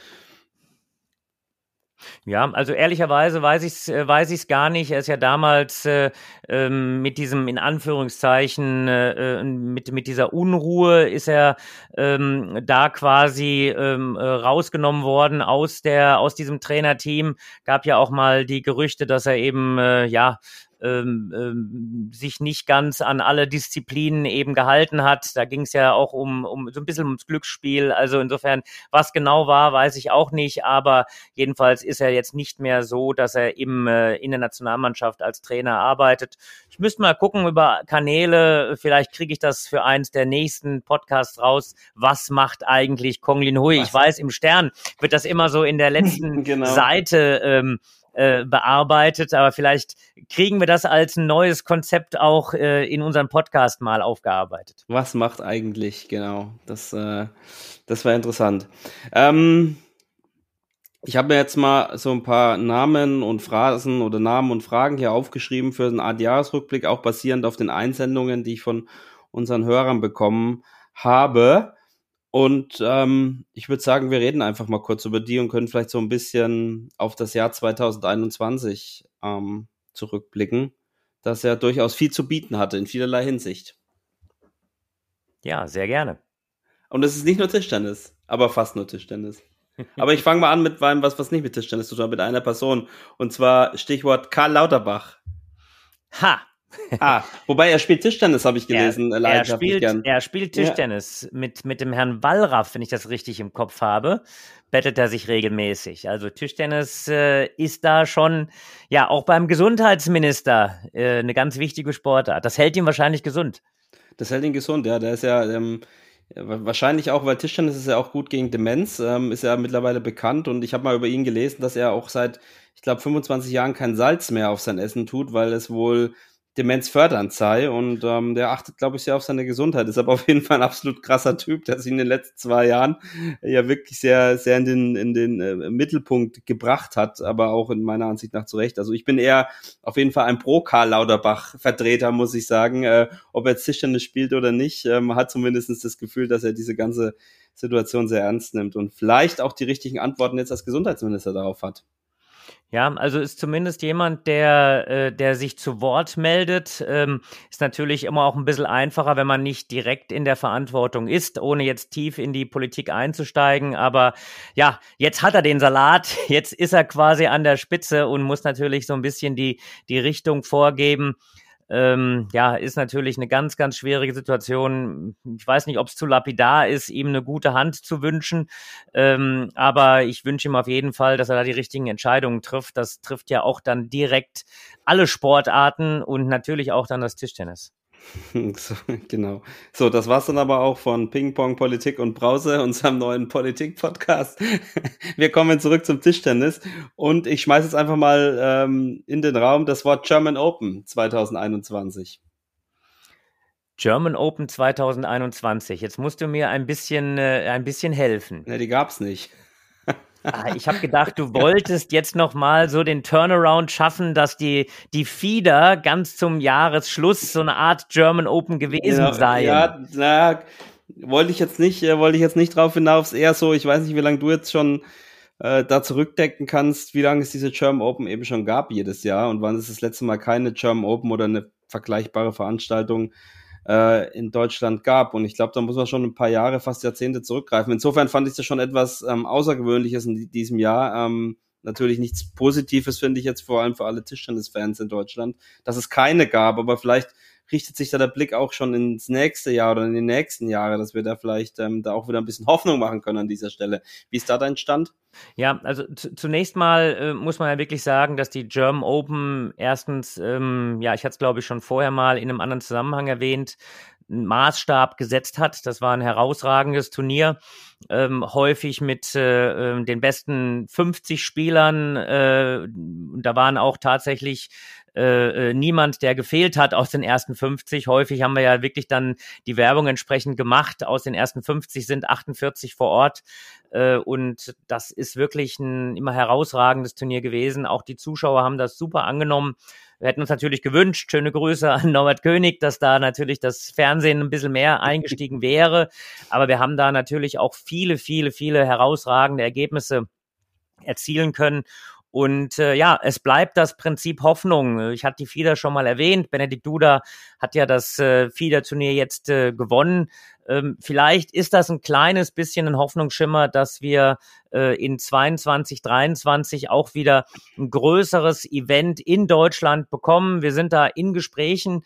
Ja, also ehrlicherweise weiß ich es äh, weiß ich's gar nicht. Er ist ja damals äh, ähm, mit diesem in Anführungszeichen äh, äh, mit mit dieser Unruhe ist er ähm, da quasi ähm, äh, rausgenommen worden aus der aus diesem Trainerteam. Gab ja auch mal die Gerüchte, dass er eben äh, ja ähm, ähm, sich nicht ganz an alle Disziplinen eben gehalten hat. Da ging es ja auch um, um so ein bisschen ums Glücksspiel. Also insofern, was genau war, weiß ich auch nicht. Aber jedenfalls ist er jetzt nicht mehr so, dass er im, äh, in der Nationalmannschaft als Trainer arbeitet. Ich müsste mal gucken über Kanäle. Vielleicht kriege ich das für eins der nächsten Podcasts raus. Was macht eigentlich Kong Lin Hui? Ich weiß, im Stern wird das immer so in der letzten Genau. Seite ähm, äh, bearbeitet, aber vielleicht kriegen wir das als ein neues Konzept auch äh, in unserem Podcast mal aufgearbeitet. was macht eigentlich, genau. Das, äh, das war interessant. Ähm, ich habe mir jetzt mal so ein paar Namen und Phrasen oder Namen und Fragen hier aufgeschrieben für den Jahresrückblick, auch basierend auf den Einsendungen, die ich von unseren Hörern bekommen habe. Und ähm, ich würde sagen, wir reden einfach mal kurz über die und können vielleicht so ein bisschen auf das Jahr 2021 ähm, zurückblicken, das ja durchaus viel zu bieten hatte in vielerlei Hinsicht. Ja, sehr gerne. Und es ist nicht nur Tischtennis, aber fast nur Tischtennis. Aber ich fange mal an mit einem, was, was nicht mit Tischtennis zu tun hat, mit einer Person. Und zwar Stichwort Karl Lauterbach. Ha! Ah, wobei er spielt Tischtennis, habe ich gelesen. Er, er, leidenschaftlich spielt, er spielt Ja. Tischtennis mit, mit dem Herrn Wallraff, wenn ich das richtig im Kopf habe, bettet er sich regelmäßig. Also Tischtennis äh, ist da schon, ja, auch beim Gesundheitsminister äh, eine ganz wichtige Sportart. Das hält ihn wahrscheinlich gesund. Das hält ihn gesund, ja. Der ist ja ähm, ja, wa- wahrscheinlich auch, weil Tischtennis ist ja auch gut gegen Demenz, ähm, ist ja mittlerweile bekannt. Und ich habe mal über ihn gelesen, dass er auch seit, ich glaube, 25 Jahren kein Salz mehr auf sein Essen tut, weil es wohl demenzfördernd sei. Und ähm, der achtet, glaube ich, sehr auf seine Gesundheit. Ist aber auf jeden Fall ein absolut krasser Typ, der sich in den letzten zwei Jahren ja wirklich sehr, sehr in den, in den äh, Mittelpunkt gebracht hat, aber auch in meiner Ansicht nach zurecht. Also ich bin eher auf jeden Fall ein Pro-Karl Lauterbach-Vertreter, muss ich sagen. Äh, ob er Tischtennis spielt oder nicht, ähm, hat zumindest das Gefühl, dass er diese ganze Situation sehr ernst nimmt und vielleicht auch die richtigen Antworten jetzt als Gesundheitsminister darauf hat. Ja, also ist zumindest jemand, der, äh, der sich zu Wort meldet. Ähm, ist natürlich immer auch ein bisschen einfacher, wenn man nicht direkt in der Verantwortung ist, ohne jetzt tief in die Politik einzusteigen. Aber ja, jetzt hat er den Salat, jetzt ist er quasi an der Spitze und muss natürlich so ein bisschen die, die Richtung vorgeben. Ähm, ja, ist natürlich eine ganz, ganz schwierige Situation. Ich weiß nicht, ob es zu lapidar ist, ihm eine gute Hand zu wünschen, ähm, aber ich wünsche ihm auf jeden Fall, dass er da die richtigen Entscheidungen trifft. Das trifft ja auch dann direkt alle Sportarten und natürlich auch dann das Tischtennis. So, genau. So, das war's dann aber auch von Ping Pong Politik und Brause, unserem neuen Politik-Podcast. Wir kommen zurück zum Tischtennis und ich schmeiße jetzt einfach mal ähm, in den Raum das Wort German Open 2021. German Open 2021. Jetzt musst du mir ein bisschen, äh, ein bisschen helfen. Ne, die gab's nicht. Ah, ich habe gedacht, du wolltest jetzt noch mal so den Turnaround schaffen, dass die die Fieder ganz zum Jahresschluss so eine Art German Open gewesen ja, seien. Ja, na, wollte ich jetzt nicht, äh, wollte ich jetzt nicht drauf hinaus. Eher so, ich weiß nicht, wie lange du jetzt schon äh, da zurückdecken kannst, wie lange es diese German Open eben schon gab jedes Jahr und wann es das letzte Mal keine German Open oder eine vergleichbare Veranstaltung äh, in Deutschland gab. Und ich glaube, da muss man schon ein paar Jahre, fast Jahrzehnte zurückgreifen. Insofern fand ich das schon etwas ähm, Außergewöhnliches in diesem Jahr. Ähm, natürlich nichts Positives, finde ich jetzt vor allem für alle Tischtennis-Fans in Deutschland, dass es keine gab, aber vielleicht richtet sich da der Blick auch schon ins nächste Jahr oder in die nächsten Jahre, dass wir da vielleicht ähm, da auch wieder ein bisschen Hoffnung machen können an dieser Stelle. Wie ist da dein Stand? Ja, also zunächst mal äh, muss man ja wirklich sagen, dass die German Open erstens, ähm, ja, ich hatte es glaube ich schon vorher mal in einem anderen Zusammenhang erwähnt, einen Maßstab gesetzt hat. Das war ein herausragendes Turnier, ähm, häufig mit äh, ähm, den besten 50 Spielern. Äh, da waren auch tatsächlich äh, äh, niemand, der gefehlt hat aus den ersten 50. Häufig haben wir ja wirklich dann die Werbung entsprechend gemacht. Aus den ersten 50 sind 48 vor Ort. Äh, und das ist wirklich ein immer herausragendes Turnier gewesen. Auch die Zuschauer haben das super angenommen. Wir hätten uns natürlich gewünscht, schöne Grüße an Norbert König, dass da natürlich das Fernsehen ein bisschen mehr eingestiegen wäre. Aber wir haben da natürlich auch viele, viele, viele herausragende Ergebnisse erzielen können. Und äh, ja, es bleibt das Prinzip Hoffnung. Ich hatte die FIDA schon mal erwähnt. Benedikt Duda hat ja das äh, FIDA-Turnier jetzt äh, gewonnen. Ähm, vielleicht ist das ein kleines bisschen ein Hoffnungsschimmer, dass wir äh, in 22, 23 auch wieder ein größeres Event in Deutschland bekommen. Wir sind da in Gesprächen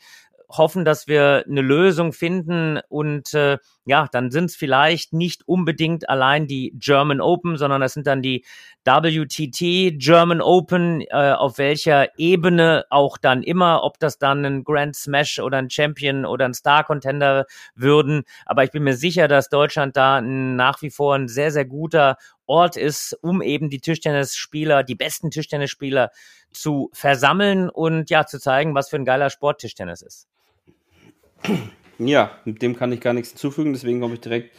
hoffen, dass wir eine Lösung finden und äh, ja, dann sind es vielleicht nicht unbedingt allein die German Open, sondern das sind dann die WTT German Open, äh, auf welcher Ebene auch dann immer, ob das dann ein Grand Smash oder ein Champion oder ein Star Contender würden. Aber ich bin mir sicher, dass Deutschland da nach wie vor ein sehr, sehr guter Ort ist, um eben die Tischtennisspieler, die besten Tischtennisspieler zu versammeln und ja, zu zeigen, was für ein geiler Sport Tischtennis ist. Ja, mit dem kann ich gar nichts hinzufügen, deswegen komme ich direkt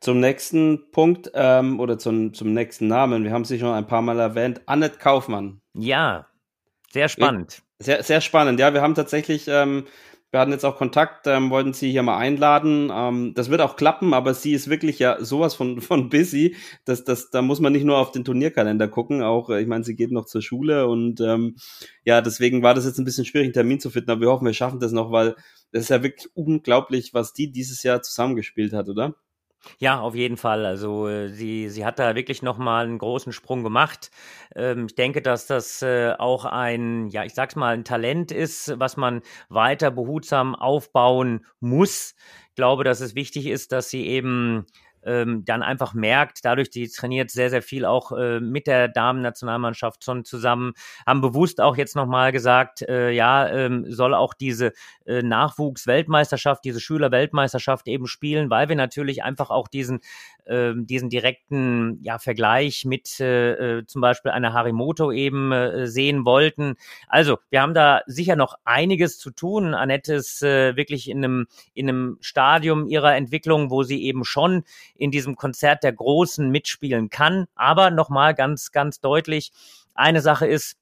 zum nächsten Punkt ähm, oder zum, zum nächsten Namen. Wir haben sie schon ein paar Mal erwähnt. Annette Kaufmann. Ja, sehr spannend. Sehr, sehr spannend. Ja, wir haben tatsächlich ähm, wir hatten jetzt auch Kontakt, ähm, wollten sie hier mal einladen. Ähm, das wird auch klappen, aber sie ist wirklich ja sowas von, von busy. dass das, da muss man nicht nur auf den Turnierkalender gucken, auch, äh, ich meine, sie geht noch zur Schule und ähm, ja, deswegen war das jetzt ein bisschen schwierig, einen Termin zu finden, aber wir hoffen, wir schaffen das noch, weil das ist ja wirklich unglaublich, was die dieses Jahr zusammengespielt hat, oder? Ja, auf jeden Fall. Also äh, sie, sie hat da wirklich nochmal einen großen Sprung gemacht. Ähm, ich denke, dass das äh, auch ein, ja, ich sag's mal, ein Talent ist, was man weiter behutsam aufbauen muss. Ich glaube, dass es wichtig ist, dass sie eben ähm, dann einfach merkt, dadurch, die trainiert sehr, sehr viel auch äh, mit der Damen-Nationalmannschaft schon zusammen, haben bewusst auch jetzt nochmal gesagt, äh, ja, ähm, soll auch diese äh, Nachwuchs-Weltmeisterschaft, diese Schüler-Weltmeisterschaft eben spielen, weil wir natürlich einfach auch diesen äh, diesen direkten ja, Vergleich mit äh, äh, zum Beispiel einer Harimoto eben äh, sehen wollten. Also, wir haben da sicher noch einiges zu tun. Annette ist äh, wirklich in einem, in einem Stadium ihrer Entwicklung, wo sie eben schon in diesem Konzert der Großen mitspielen kann. Aber nochmal ganz, ganz deutlich, eine Sache ist,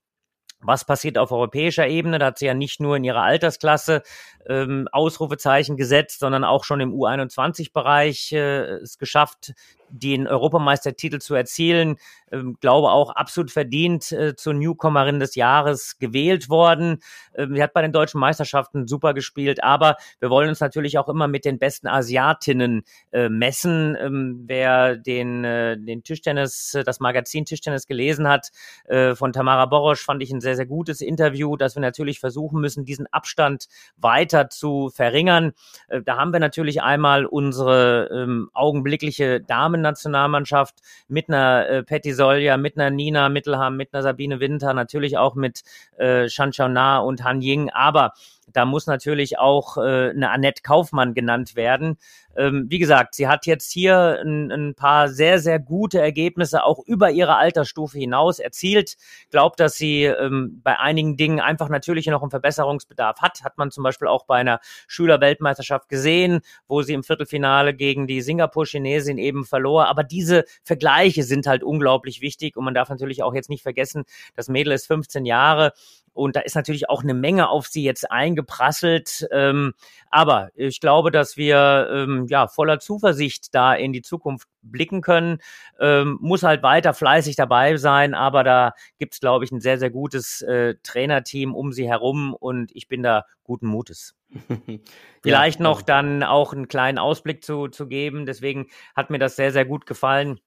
was passiert auf europäischer Ebene? Da hat sie ja nicht nur in ihrer Altersklasse ähm, Ausrufezeichen gesetzt, sondern auch schon im U21-Bereich äh, es geschafft, den Europameistertitel zu erzielen. Ähm, glaube auch absolut verdient äh, zur Newcomerin des Jahres gewählt worden. Ähm, sie hat bei den deutschen Meisterschaften super gespielt, aber wir wollen uns natürlich auch immer mit den besten Asiatinnen äh, messen. Ähm, wer den, äh, den Tischtennis, das Magazin Tischtennis gelesen hat, äh, von Tamara Borosch fand ich ein sehr, sehr gutes Interview, dass wir natürlich versuchen müssen, diesen Abstand weiter zu verringern. Äh, da haben wir natürlich einmal unsere ähm, augenblickliche Damen-Nationalmannschaft mit einer äh, Petty Solja, mit einer Nina Mittelham, mit einer Sabine Winter, natürlich auch mit äh, Shan Na und Han Ying, aber da muss natürlich auch äh, eine Annette Kaufmann genannt werden. Ähm, wie gesagt, sie hat jetzt hier ein, ein, paar sehr, sehr gute Ergebnisse auch über ihre Altersstufe hinaus erzielt. Glaubt, dass sie ähm, bei einigen Dingen einfach natürlich noch einen Verbesserungsbedarf hat. Hat man zum Beispiel auch bei einer Schülerweltmeisterschaft gesehen, wo sie im Viertelfinale gegen die Singapur-Chinesin eben verlor. Aber diese Vergleiche sind halt unglaublich wichtig und man darf natürlich auch jetzt nicht vergessen, das Mädel ist 15 Jahre und da ist natürlich auch eine Menge auf sie jetzt eingeprasselt. Ähm, aber ich glaube, dass wir ähm, ja voller Zuversicht da in die Zukunft blicken können. Ähm, muss halt weiter fleißig dabei sein, aber da gibt's glaube ich, ein sehr, sehr gutes äh, Trainerteam um sie herum und ich bin da guten Mutes. Vielleicht ja, noch dann auch einen kleinen Ausblick zu, zu geben. Deswegen hat mir das sehr, sehr gut gefallen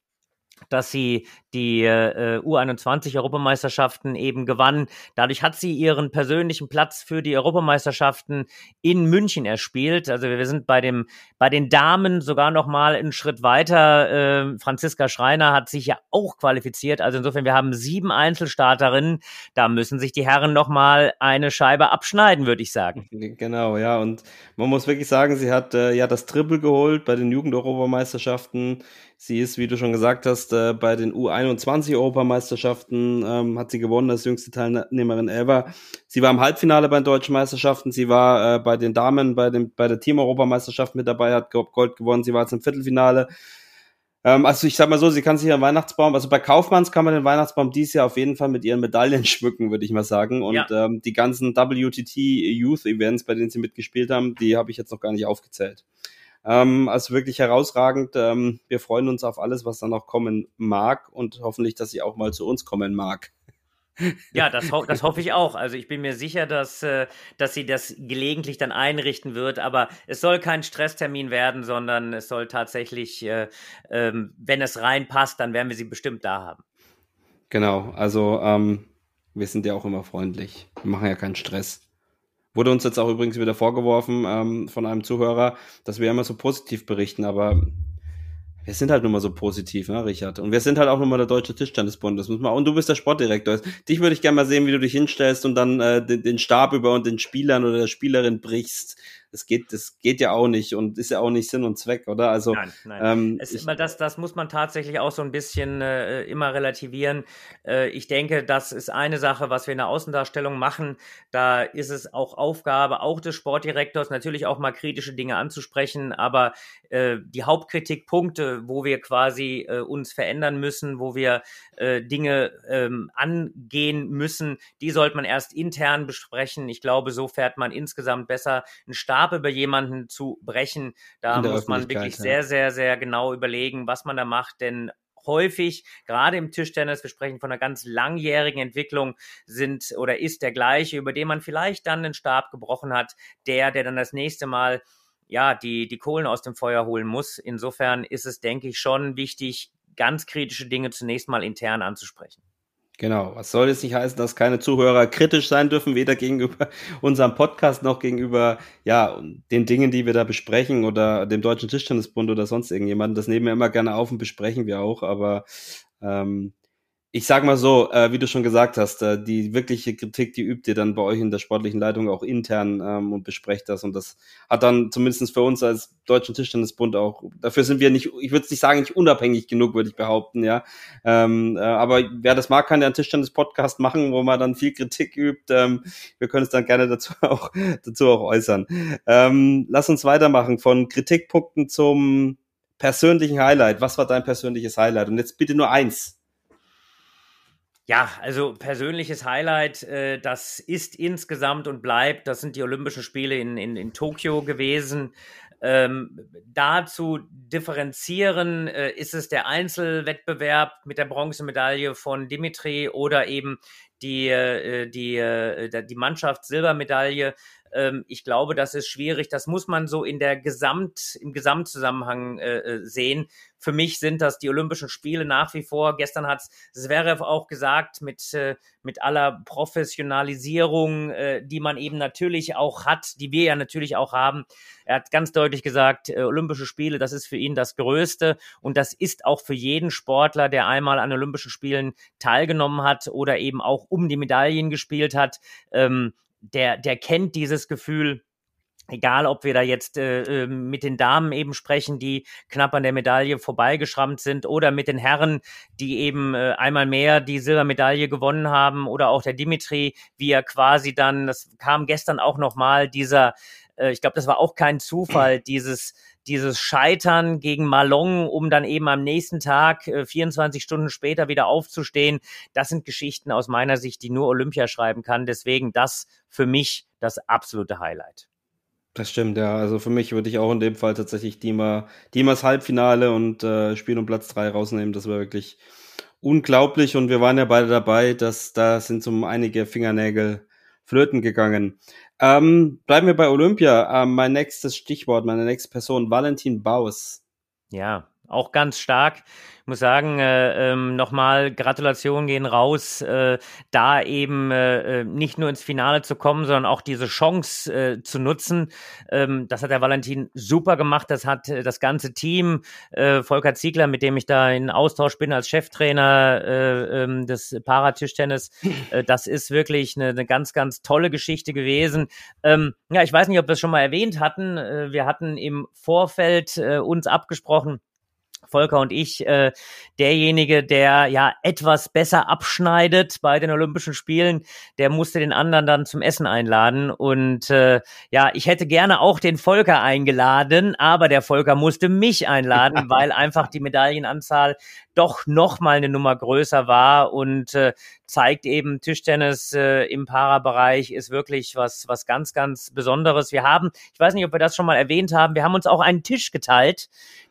dass sie die äh, U21-Europameisterschaften eben gewann. Dadurch hat sie ihren persönlichen Platz für die Europameisterschaften in München erspielt. Also wir sind bei dem bei den Damen sogar noch mal einen Schritt weiter. Äh, Franziska Schreiner hat sich ja auch qualifiziert. Also insofern wir haben sieben Einzelstarterinnen. Da müssen sich die Herren noch mal eine Scheibe abschneiden, würde ich sagen. Genau, ja. Und man muss wirklich sagen, sie hat äh, ja das Triple geholt bei den Jugend-Europameisterschaften Sie ist, wie du schon gesagt hast, äh, bei den U21-Europameisterschaften ähm, hat sie gewonnen als jüngste Teilnehmerin ever. Sie war im Halbfinale bei den deutschen Meisterschaften. Sie war äh, bei den Damen bei, dem, bei der Team-Europameisterschaft mit dabei, hat Gold gewonnen. Sie war jetzt im Viertelfinale. Ähm, also ich sag mal so, sie kann sich ihren Weihnachtsbaum, also bei Kaufmanns kann man den Weihnachtsbaum dieses Jahr auf jeden Fall mit ihren Medaillen schmücken, würde ich mal sagen. Und ja. ähm, die ganzen WTT Youth Events, bei denen sie mitgespielt haben, die habe ich jetzt noch gar nicht aufgezählt. Ähm, also wirklich herausragend. Ähm, wir freuen uns auf alles, was dann noch kommen mag und hoffentlich, dass sie auch mal zu uns kommen mag. Ja, das, ho das hoffe ich auch. Also ich bin mir sicher, dass, äh, dass sie das gelegentlich dann einrichten wird. Aber es soll kein Stresstermin werden, sondern es soll tatsächlich, äh, ähm, wenn es reinpasst, dann werden wir sie bestimmt da haben. Genau, also ähm, wir sind ja auch immer freundlich. Wir machen ja keinen Stress. Wurde uns jetzt auch übrigens wieder vorgeworfen ähm, von einem Zuhörer, dass wir immer so positiv berichten, aber wir sind halt nun mal so positiv, ne, Richard? Und wir sind halt auch nun mal der Deutsche Tischtennisbund. Das muss man. Und du bist der Sportdirektor. Dich würde ich gerne mal sehen, wie du dich hinstellst und dann äh, den, den Stab über und den Spielern oder der Spielerin brichst das geht, das geht ja auch nicht und ist ja auch nicht Sinn und Zweck, oder? Also nein, nein. Ähm, es, ich, das, das muss man tatsächlich auch so ein bisschen äh, immer relativieren. Äh, ich denke, das ist eine Sache, was wir in der Außendarstellung machen. Da ist es auch Aufgabe, auch des Sportdirektors, natürlich auch mal kritische Dinge anzusprechen, aber äh, die Hauptkritikpunkte, wo wir quasi äh, uns verändern müssen, wo wir äh, Dinge ähm, angehen müssen, die sollte man erst intern besprechen. Ich glaube, so fährt man insgesamt besser einen Stab über jemanden zu brechen. Da muss man wirklich ja. sehr, sehr, sehr genau überlegen, was man da macht, denn häufig, gerade im Tischtennis, wir sprechen von einer ganz langjährigen Entwicklung, sind oder ist der gleiche, über den man vielleicht dann den Stab gebrochen hat, der, der dann das nächste Mal ja, die, die Kohlen aus dem Feuer holen muss. Insofern ist es, denke ich, schon wichtig, ganz kritische Dinge zunächst mal intern anzusprechen. Genau, was soll jetzt nicht heißen, dass keine Zuhörer kritisch sein dürfen, weder gegenüber unserem Podcast noch gegenüber ja, den Dingen, die wir da besprechen oder dem Deutschen Tischtennisbund oder sonst irgendjemanden. Das nehmen wir immer gerne auf und besprechen wir auch, aber ähm, ich sag mal so, äh, wie du schon gesagt hast, äh, die wirkliche Kritik, die übt ihr dann bei euch in der sportlichen Leitung auch intern ähm, und besprecht das. Und das hat dann zumindest für uns als Deutschen Tischtennisbund auch, dafür sind wir nicht, ich würde nicht sagen, nicht unabhängig genug, würde ich behaupten, ja. Ähm, äh, aber wer das mag, kann ja einen Tischtennis-Podcast machen, wo man dann viel Kritik übt. Ähm, wir können es dann gerne dazu auch, dazu auch äußern. Ähm, lass uns weitermachen von Kritikpunkten zum persönlichen Highlight. Was war dein persönliches Highlight? Und jetzt bitte nur eins ja, also persönliches Highlight, äh, das ist insgesamt und bleibt, das sind die Olympischen Spiele in, in, in Tokio gewesen. Ähm, da zu differenzieren, äh, ist es der Einzelwettbewerb mit der Bronzemedaille von Dimitri oder eben die, äh, die, äh, die Mannschaft Silbermedaille. Ähm, ich glaube, das ist schwierig. Das muss man so in der Gesamt, im Gesamtzusammenhang äh, äh, sehen. Für mich sind das die Olympischen Spiele nach wie vor. Gestern hat Zverev auch gesagt, mit, äh, mit aller Professionalisierung, äh, die man eben natürlich auch hat, die wir ja natürlich auch haben. Er hat ganz deutlich gesagt, äh, Olympische Spiele, das ist für ihn das Größte. Und das ist auch für jeden Sportler, der einmal an Olympischen Spielen teilgenommen hat oder eben auch um die Medaillen gespielt hat, ähm, der, der kennt dieses Gefühl, egal ob wir da jetzt äh, ähm, mit den Damen eben sprechen, die knapp an der Medaille vorbeigeschrammt sind, oder mit den Herren, die eben äh, einmal mehr die Silbermedaille gewonnen haben, oder auch der Dimitri, wie er quasi dann, das kam gestern auch nochmal, dieser, äh, ich glaube, das war auch kein Zufall, dieses dieses Scheitern gegen Malong, um dann eben am nächsten Tag, äh, 24 Stunden später wieder aufzustehen, das sind Geschichten aus meiner Sicht, die nur Olympia schreiben kann. Deswegen das für mich das absolute Highlight. Das stimmt, ja. Also für mich würde ich auch in dem Fall tatsächlich Dima, Dimas Halbfinale und äh, Spiel um Platz drei rausnehmen. Das war wirklich unglaublich und wir waren ja beide dabei, dass da sind so einige Fingernägel flöten gegangen. Ähm, bleiben wir bei Olympia. Ähm, mein nächstes Stichwort, meine nächste Person, Valentin Baus. Ja, auch ganz stark muss sagen, äh, ähm, nochmal Gratulation gehen raus, äh, da eben äh, äh, nicht nur ins Finale zu kommen, sondern auch diese Chance äh, zu nutzen. Ähm, das hat der Valentin super gemacht. Das hat äh, das ganze Team, äh, Volker Ziegler, mit dem ich da in Austausch bin als Cheftrainer äh, äh, des Paratischtennis, äh, das ist wirklich eine, eine ganz, ganz tolle Geschichte gewesen. Ähm, ja, ich weiß nicht, ob wir es schon mal erwähnt hatten. Äh, wir hatten im Vorfeld äh, uns abgesprochen, Volker und ich, äh, derjenige, der ja etwas besser abschneidet bei den Olympischen Spielen, der musste den anderen dann zum Essen einladen. Und äh, ja, ich hätte gerne auch den Volker eingeladen, aber der Volker musste mich einladen, weil einfach die Medaillenanzahl doch noch mal eine Nummer größer war und äh, zeigt eben Tischtennis äh, im Parabereich ist wirklich was was ganz ganz Besonderes. Wir haben, ich weiß nicht, ob wir das schon mal erwähnt haben, wir haben uns auch einen Tisch geteilt,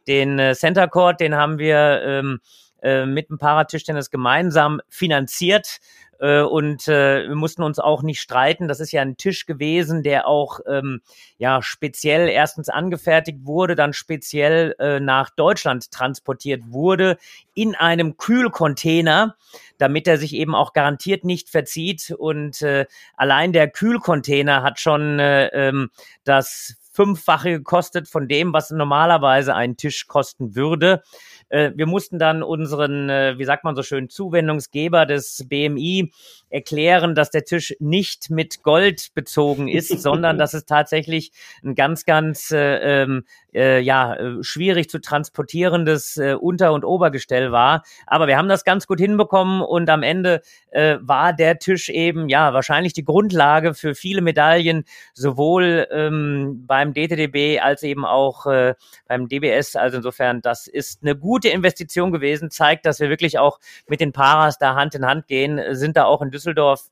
den äh, Center Court, den haben wir ähm, äh, mit dem Paratischtennis gemeinsam finanziert äh, und äh, wir mussten uns auch nicht streiten. Das ist ja ein Tisch gewesen, der auch ähm, ja speziell erstens angefertigt wurde, dann speziell äh, nach Deutschland transportiert wurde in einem Kühlcontainer, damit er sich eben auch garantiert nicht verzieht. Und äh, allein der Kühlcontainer hat schon äh, ähm, das Fünffache gekostet von dem, was normalerweise ein Tisch kosten würde. Äh, wir mussten dann unseren, äh, wie sagt man so schön, Zuwendungsgeber des BMI erklären, dass der Tisch nicht mit Gold bezogen ist, sondern dass es tatsächlich ein ganz, ganz äh, ähm, äh, ja, äh, schwierig zu transportierendes äh, Unter- und Obergestell war. Aber wir haben das ganz gut hinbekommen und am Ende äh, war der Tisch eben ja wahrscheinlich die Grundlage für viele Medaillen, sowohl ähm, beim DTDB als eben auch äh, beim DBS. Also insofern, das ist eine gute Investition gewesen, zeigt, dass wir wirklich auch mit den Paras da Hand in Hand gehen, sind da auch in Düsseldorf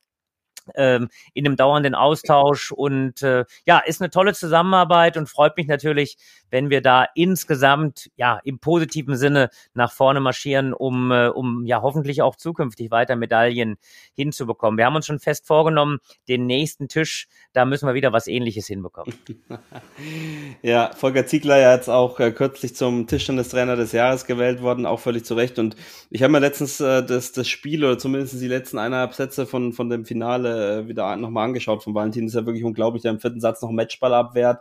ähm, in einem dauernden Austausch und äh, ja, ist eine tolle Zusammenarbeit und freut mich natürlich, wenn wir da insgesamt ja im positiven Sinne nach vorne marschieren, um, äh, um ja hoffentlich auch zukünftig weiter Medaillen hinzubekommen. Wir haben uns schon fest vorgenommen, den nächsten Tisch, da müssen wir wieder was ähnliches hinbekommen. ja, Volker Ziegler ja jetzt auch äh, kürzlich zum Tischtennistrainer des Jahres gewählt worden, auch völlig zu Recht. Und ich habe mir letztens äh, das, das Spiel oder zumindest die letzten eineinhalb Sätze von, von dem Finale äh, wieder nochmal angeschaut von Valentin. Ist ja wirklich unglaublich, der im vierten Satz noch Matchball abwehrt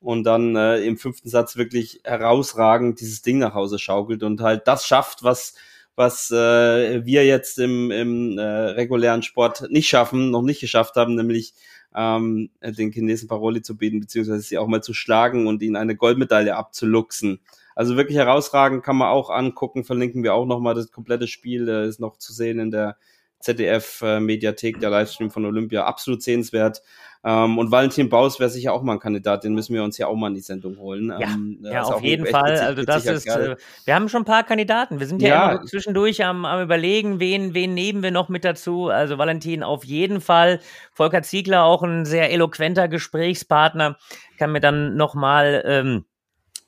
und dann äh, im fünften Satz wirklich herausragend dieses Ding nach Hause schaukelt und halt das schafft, was was äh, wir jetzt im, im äh, regulären Sport nicht schaffen, noch nicht geschafft haben, nämlich ähm, den Chinesen Paroli zu bieten, beziehungsweise sie auch mal zu schlagen und ihnen eine Goldmedaille abzuluxen. Also wirklich herausragend, kann man auch angucken, verlinken wir auch nochmal das komplette Spiel, äh, ist noch zu sehen in der ZDF-Mediathek, äh, der Livestream von Olympia, absolut sehenswert. Ähm, und Valentin Baus wäre sicher auch mal ein Kandidat, den müssen wir uns ja auch mal in die Sendung holen. Ja, ähm, ja auf jeden Fall. Witzig, also das ist, äh, wir haben schon ein paar Kandidaten. Wir sind ja, ja immer zwischendurch am, am überlegen, wen, wen nehmen wir noch mit dazu. Also Valentin auf jeden Fall. Volker Ziegler auch ein sehr eloquenter Gesprächspartner. Kann mir dann noch mal ähm,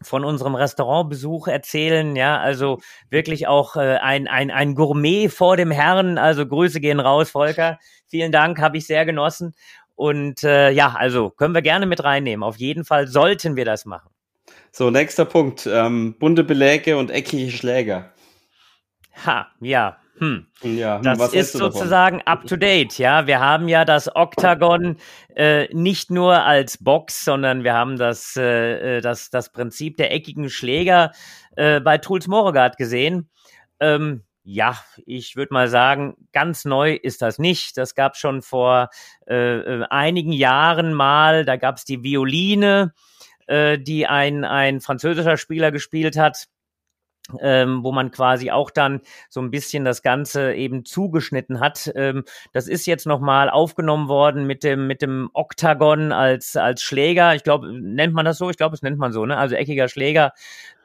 von unserem Restaurantbesuch erzählen. Ja, also wirklich auch äh, ein, ein, ein Gourmet vor dem Herrn. Also Grüße gehen raus, Volker. Vielen Dank, habe ich sehr genossen. Und äh, ja, also können wir gerne mit reinnehmen. Auf jeden Fall sollten wir das machen. So, nächster Punkt. Ähm, bunte Beläge und eckige Schläger. Ha, ja. Hm. Ja, das ist sozusagen up to date, ja. Wir haben ja das Octagon äh, nicht nur als Box, sondern wir haben das, äh, äh das, das Prinzip der eckigen Schläger äh, bei Truls Moregard gesehen. Ähm, ja, ich würde mal sagen, ganz neu ist das nicht. Das gab schon vor äh, äh einigen Jahren mal. Da gab es die Violine, äh, die ein, ein französischer Spieler gespielt hat ähm, wo man quasi auch dann so ein bisschen das Ganze eben zugeschnitten hat. Ähm, das ist jetzt nochmal aufgenommen worden mit dem, mit dem Oktagon als, als Schläger. Ich glaube, nennt man das so? Ich glaube, es nennt man so, ne? Also eckiger Schläger.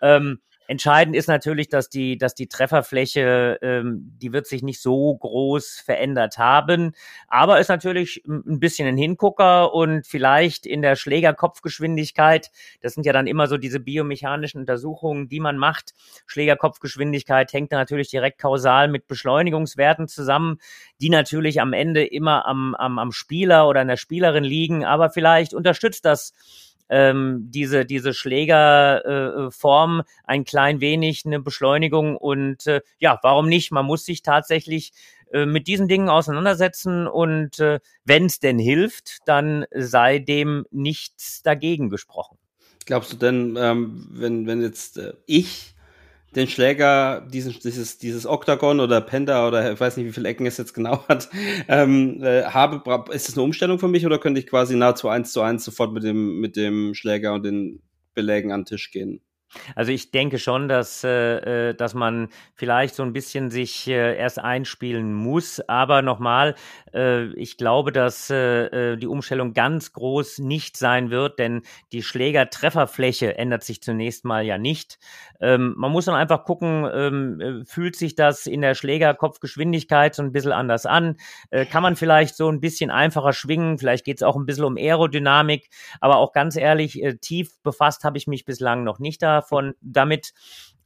Ähm, Entscheidend ist natürlich, dass die, dass die Trefferfläche, ähm, die wird sich nicht so groß verändert haben, aber ist natürlich ein bisschen ein Hingucker und vielleicht in der Schlägerkopfgeschwindigkeit, das sind ja dann immer so diese biomechanischen Untersuchungen, die man macht. Schlägerkopfgeschwindigkeit hängt da natürlich direkt kausal mit Beschleunigungswerten zusammen, die natürlich am Ende immer am, am, am Spieler oder an der Spielerin liegen, aber vielleicht unterstützt das ähm, diese, diese Schlägerform äh, ein klein wenig eine Beschleunigung und äh, ja, warum nicht? Man muss sich tatsächlich äh, mit diesen Dingen auseinandersetzen und äh, wenn es denn hilft, dann sei dem nichts dagegen gesprochen. Glaubst du denn, ähm, wenn, wenn jetzt äh, ich den Schläger, diesen, dieses, dieses Oktagon oder Penta oder ich weiß nicht, wie viele Ecken es jetzt genau hat, ähm, äh, habe, ist das eine Umstellung für mich oder könnte ich quasi nahezu eins zu eins sofort mit dem, mit dem Schläger und den Belägen an den Tisch gehen? Also ich denke schon, dass, äh, äh, dass man vielleicht so ein bisschen sich äh, erst einspielen muss. Aber nochmal, äh, ich glaube, dass äh, äh, die Umstellung ganz groß nicht sein wird, denn die Schlägertrefferfläche ändert sich zunächst mal ja nicht. Ähm, man muss dann einfach gucken, ähm, fühlt sich das in der Schlägerkopfgeschwindigkeit so ein bisschen anders an? Kann man vielleicht so ein bisschen einfacher schwingen? Vielleicht geht es auch ein bisschen um Aerodynamik. Aber auch ganz ehrlich, tief befasst habe ich mich bislang noch nicht da davon damit.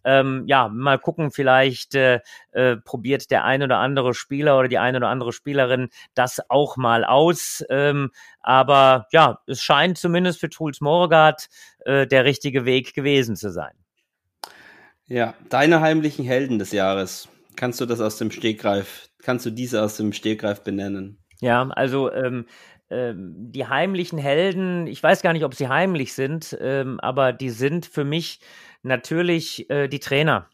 Ähm, ja, mal gucken, vielleicht äh, äh, probiert der ein oder andere Spieler oder die eine oder andere Spielerin das auch mal aus. Ähm, aber ja, es scheint zumindest für Truls Moregard äh, der richtige Weg gewesen zu sein. Ja, deine heimlichen Helden des Jahres. Kannst du das aus dem Stegreif, kannst du diese aus dem Stegreif benennen? Ja, also ähm, ähm, die heimlichen Helden, ich weiß gar nicht, ob sie heimlich sind, ähm, aber die sind für mich natürlich äh, die Trainer.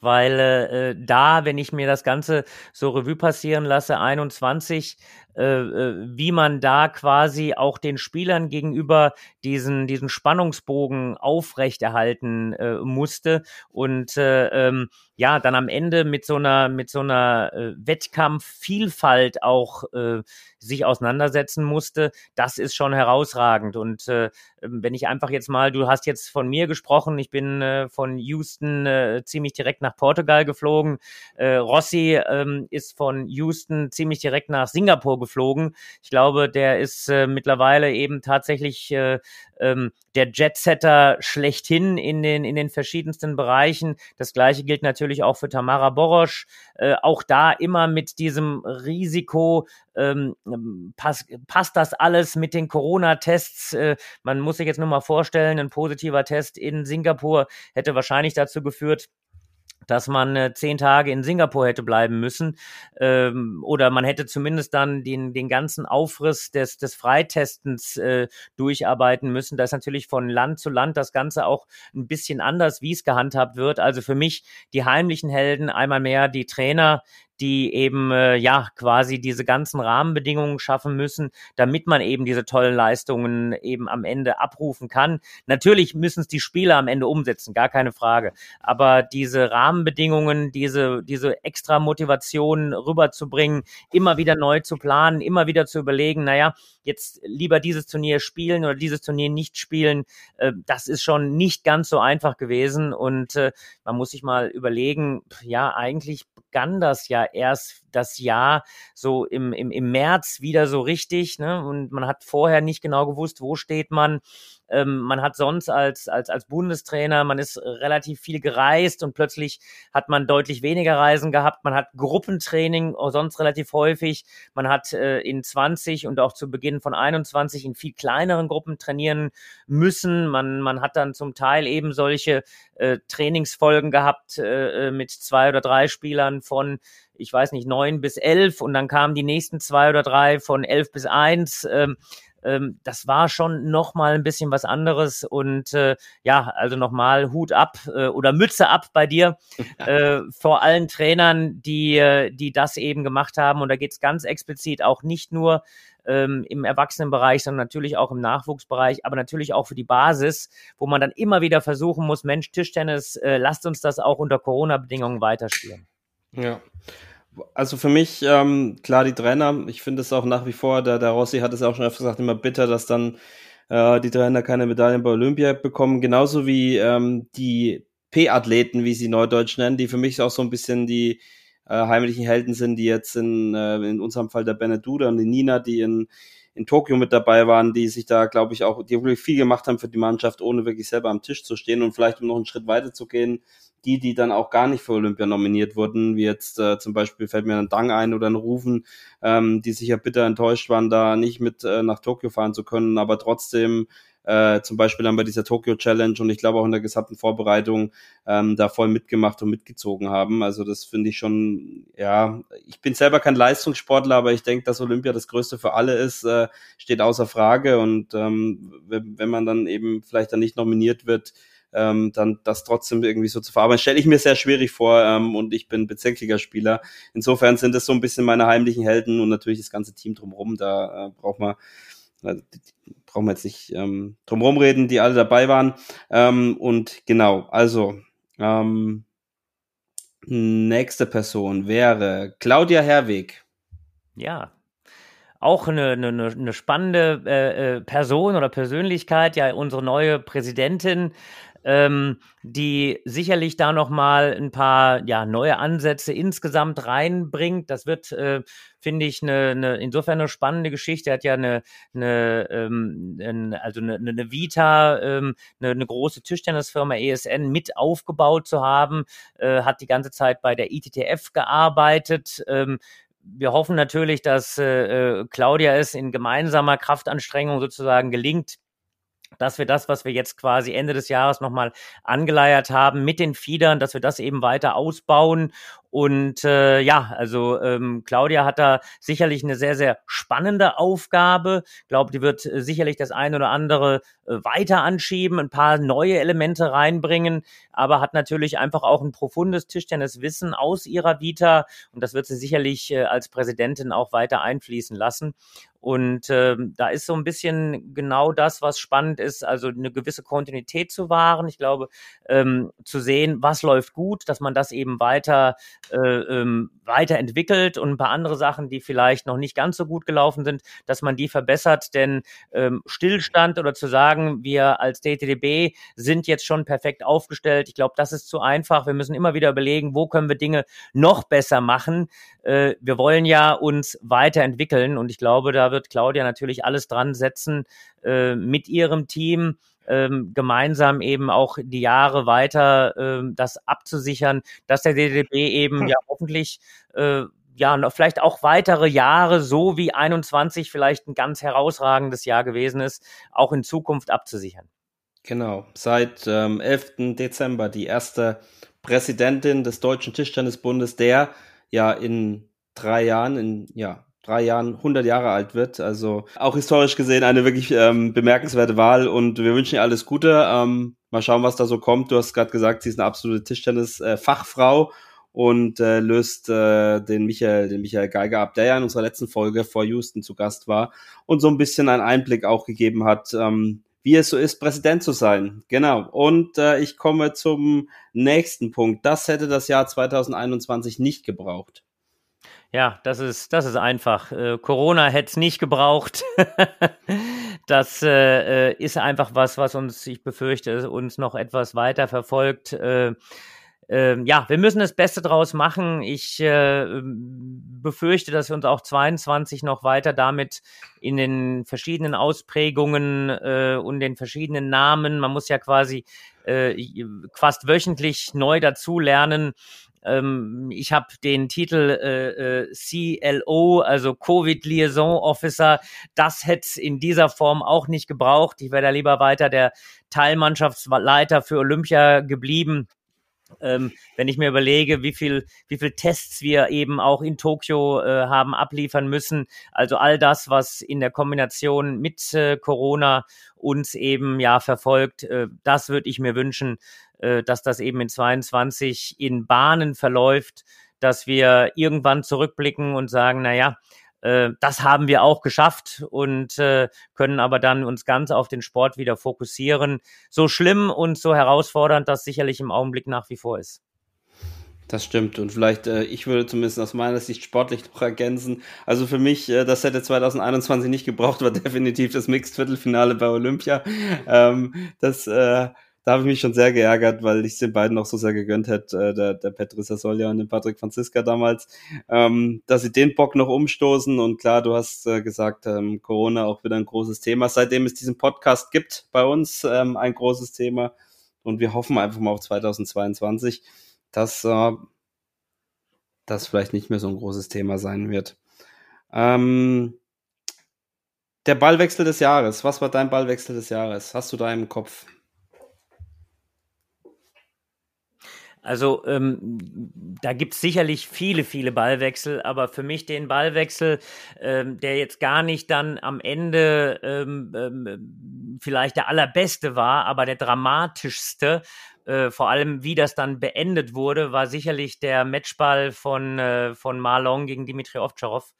Weil äh, da, wenn ich mir das Ganze so Revue passieren lasse, 21, äh, äh, wie man da quasi auch den Spielern gegenüber diesen, diesen Spannungsbogen aufrechterhalten äh, musste und äh, ähm, ja, dann am Ende mit so einer, mit so einer äh, Wettkampfvielfalt auch äh, sich auseinandersetzen musste, das ist schon herausragend. Und äh, wenn ich einfach jetzt mal, du hast jetzt von mir gesprochen, ich bin äh, von Houston äh, ziemlich direkt nach Portugal geflogen. Äh, Rossi ähm, ist von Houston ziemlich direkt nach Singapur geflogen. Ich glaube, der ist äh, mittlerweile eben tatsächlich äh, ähm, der Jetsetter schlechthin in den, in den verschiedensten Bereichen. Das gleiche gilt natürlich auch für Tamara Borosch. Äh, auch da immer mit diesem Risiko, ähm, pass, passt das alles mit den Corona-Tests? Äh, man muss sich jetzt nur mal vorstellen, ein positiver Test in Singapur hätte wahrscheinlich dazu geführt, dass man äh, zehn Tage in Singapur hätte bleiben müssen ähm, oder man hätte zumindest dann den, den ganzen Aufriss des, des Freitestens äh, durcharbeiten müssen. Da ist natürlich von Land zu Land das Ganze auch ein bisschen anders, wie es gehandhabt wird. Also für mich die heimlichen Helden, einmal mehr die Trainer, die eben äh, ja quasi diese ganzen Rahmenbedingungen schaffen müssen, damit man eben diese tollen Leistungen eben am Ende abrufen kann. Natürlich müssen es die Spieler am Ende umsetzen, gar keine Frage. Aber diese Rahmenbedingungen, diese diese extra Motivation rüberzubringen, immer wieder neu zu planen, immer wieder zu überlegen, naja, jetzt lieber dieses Turnier spielen oder dieses Turnier nicht spielen, äh, das ist schon nicht ganz so einfach gewesen und äh, man muss sich mal überlegen, ja, eigentlich begann das ja erst das Jahr so im, im, im März wieder so richtig. Ne? Und man hat vorher nicht genau gewusst, wo steht man. Ähm, man hat sonst als, als, als Bundestrainer, man ist relativ viel gereist und plötzlich hat man deutlich weniger Reisen gehabt. Man hat Gruppentraining sonst relativ häufig. Man hat äh, in 20 und auch zu Beginn von 21 in viel kleineren Gruppen trainieren müssen. Man, man hat dann zum Teil eben solche äh, Trainingsfolgen gehabt äh, äh mit zwei oder drei Spielern von ich weiß nicht, neun bis elf und dann kamen die nächsten zwei oder drei von elf bis eins. Ähm, ähm, das war schon noch mal ein bisschen was anderes und äh, ja, also noch mal Hut ab äh, oder Mütze ab bei dir äh, vor allen Trainern, die äh, die das eben gemacht haben und da geht es ganz explizit auch nicht nur ähm, im Erwachsenenbereich, sondern natürlich auch im Nachwuchsbereich, aber natürlich auch für die Basis, wo man dann immer wieder versuchen muss, Mensch, Tischtennis, äh, lasst uns das auch unter Corona-Bedingungen weiterspielen. Ja. Also für mich, ähm, klar, die Trainer, ich finde es auch nach wie vor, der, der Rossi hat es auch schon öfter gesagt, immer bitter, dass dann äh, die Trainer keine Medaillen bei Olympia bekommen, genauso wie ähm, die P-Athleten, wie sie neudeutsch nennen, die für mich auch so ein bisschen die äh, heimlichen Helden sind, die jetzt in, äh, in unserem Fall der Beneduda und die Nina, die in, in Tokio mit dabei waren, die sich da, glaube ich, auch, die wirklich viel gemacht haben für die Mannschaft, ohne wirklich selber am Tisch zu stehen und vielleicht um noch einen Schritt weiter zu gehen, die, die dann auch gar nicht für Olympia nominiert wurden, wie jetzt äh, zum Beispiel fällt mir ein Dang ein oder ein Rufen, ähm, die sicher bitter enttäuscht waren, da nicht mit äh, nach Tokio fahren zu können, aber trotzdem äh, zum Beispiel dann bei dieser Tokyo Challenge und ich glaube auch in der gesamten Vorbereitung ähm, da voll mitgemacht und mitgezogen haben. Also das finde ich schon, ja, ich bin selber kein Leistungssportler, aber ich denke, dass Olympia das Größte für alle ist, äh, steht außer Frage und ähm, wenn, wenn man dann eben vielleicht dann nicht nominiert wird, ähm, dann das trotzdem irgendwie so zu verarbeiten, stelle ich mir sehr schwierig vor ähm, und ich bin Bezirksligaspieler. Insofern sind das so ein bisschen meine heimlichen Helden und natürlich das ganze Team drumherum. Da äh, braucht man äh, brauchen wir jetzt nicht ähm, drumherum reden, die alle dabei waren. Ähm, und genau, also ähm, nächste Person wäre Claudia Herweg. Ja, auch eine, eine, eine spannende äh, äh Person oder Persönlichkeit, ja, unsere neue Präsidentin ähm, die sicherlich da nochmal ein paar ja, neue Ansätze insgesamt reinbringt. Das wird, äh, finde ich, eine, eine, insofern eine spannende Geschichte. Er hat ja eine, eine ähm, also eine, eine Vita, ähm, eine, eine große Tischtennisfirma ESN mit aufgebaut zu haben, äh, hat die ganze Zeit bei der ITTF gearbeitet. Ähm, wir hoffen natürlich, dass äh, äh, Claudia es in gemeinsamer Kraftanstrengung sozusagen gelingt, dass wir das, was wir jetzt quasi Ende des Jahres nochmal angeleiert haben mit den Fiedern, dass wir das eben weiter ausbauen und äh, ja, also ähm, Claudia hat da sicherlich eine sehr, sehr spannende Aufgabe. Ich glaube, die wird äh, sicherlich das eine oder andere äh, weiter anschieben, ein paar neue Elemente reinbringen, aber hat natürlich einfach auch ein profundes Tischtenniswissen aus ihrer Vita und das wird sie sicherlich äh, als Präsidentin auch weiter einfließen lassen. Und äh, da ist so ein bisschen genau das, was spannend ist, also eine gewisse Kontinuität zu wahren. Ich glaube, ähm, zu sehen, was läuft gut, dass man das eben weiter ähm, weiterentwickelt und ein paar andere Sachen, die vielleicht noch nicht ganz so gut gelaufen sind, dass man die verbessert. Denn ähm, Stillstand oder zu sagen, wir als DTDB sind jetzt schon perfekt aufgestellt, ich glaube, das ist zu einfach. Wir müssen immer wieder überlegen, wo können wir Dinge noch besser machen. Äh, wir wollen ja uns weiterentwickeln und ich glaube, da wird Claudia natürlich alles dran setzen äh, mit ihrem Team ähm, gemeinsam eben auch die Jahre weiter ähm, das abzusichern, dass der DDB eben hm. ja hoffentlich äh, ja, vielleicht auch weitere Jahre, so wie 21 vielleicht ein ganz herausragendes Jahr gewesen ist, auch in Zukunft abzusichern. Genau, seit ähm, 11. Dezember die erste Präsidentin des Deutschen Tischtennisbundes, der ja in drei Jahren, in ja, drei Jahren 100 Jahre alt wird. Also auch historisch gesehen eine wirklich ähm, bemerkenswerte Wahl und wir wünschen ihr alles Gute. Ähm, mal schauen, was da so kommt. Du hast gerade gesagt, sie ist eine absolute Tischtennis-Fachfrau und äh, löst äh, den Michael, den Michael Geiger ab, der ja in unserer letzten Folge vor Houston zu Gast war und so ein bisschen einen Einblick auch gegeben hat, ähm, wie es so ist, Präsident zu sein. Genau. Und äh, ich komme zum nächsten Punkt. Das hätte das Jahr 2021 nicht gebraucht. Ja, das ist, das ist einfach. Äh, Corona hätte es nicht gebraucht. das äh, äh, ist einfach was, was uns, ich befürchte, uns noch etwas weiter verfolgt. Äh, äh, ja, wir müssen das Beste draus machen. Ich äh, befürchte, dass wir uns auch 22 noch weiter damit in den verschiedenen Ausprägungen äh, und den verschiedenen Namen, man muss ja quasi fast wöchentlich neu dazulernen. Ähm, ich habe den Titel äh, äh, CLO, also Covid Liaison Officer. Das hätte in dieser Form auch nicht gebraucht. Ich wäre da lieber weiter der Teilmannschaftsleiter für Olympia geblieben. Ähm, wenn ich mir überlege, wie viel, wie viel Tests wir eben auch in Tokio äh, haben abliefern müssen, also all das, was in der Kombination mit äh, Corona uns eben ja verfolgt, äh, das würde ich mir wünschen, äh, dass das eben in 22 in Bahnen verläuft, dass wir irgendwann zurückblicken und sagen, na ja, äh, das haben wir auch geschafft und äh, können aber dann uns ganz auf den Sport wieder fokussieren. So schlimm und so herausfordernd das sicherlich im Augenblick nach wie vor ist. Das stimmt. Und vielleicht, äh, ich würde zumindest aus meiner Sicht sportlich noch ergänzen. Also für mich, äh, das hätte 2021 nicht gebraucht, war definitiv das Mixed-Viertelfinale bei Olympia. Ähm, das äh, da habe ich mich schon sehr geärgert, weil ich den beiden auch so sehr gegönnt hätte, äh, der, der Patricia Solja und den Patrick Franziska damals, ähm, dass sie den Bock noch umstoßen. Und klar, du hast äh, gesagt, ähm, Corona auch wieder ein großes Thema. Seitdem es diesen Podcast gibt bei uns, ähm, ein großes Thema. Und wir hoffen einfach mal auf 2022, dass äh, das vielleicht nicht mehr so ein großes Thema sein wird. Ähm, der Ballwechsel des Jahres. Was war dein Ballwechsel des Jahres? Hast du da im Kopf? Also ähm, da gibt's sicherlich viele, viele Ballwechsel, aber für mich den Ballwechsel, ähm, der jetzt gar nicht dann am Ende ähm, ähm, vielleicht der allerbeste war, aber der dramatischste, äh, vor allem wie das dann beendet wurde, war sicherlich der Matchball von, äh, von Marlon gegen Dimitri Ovtcharov.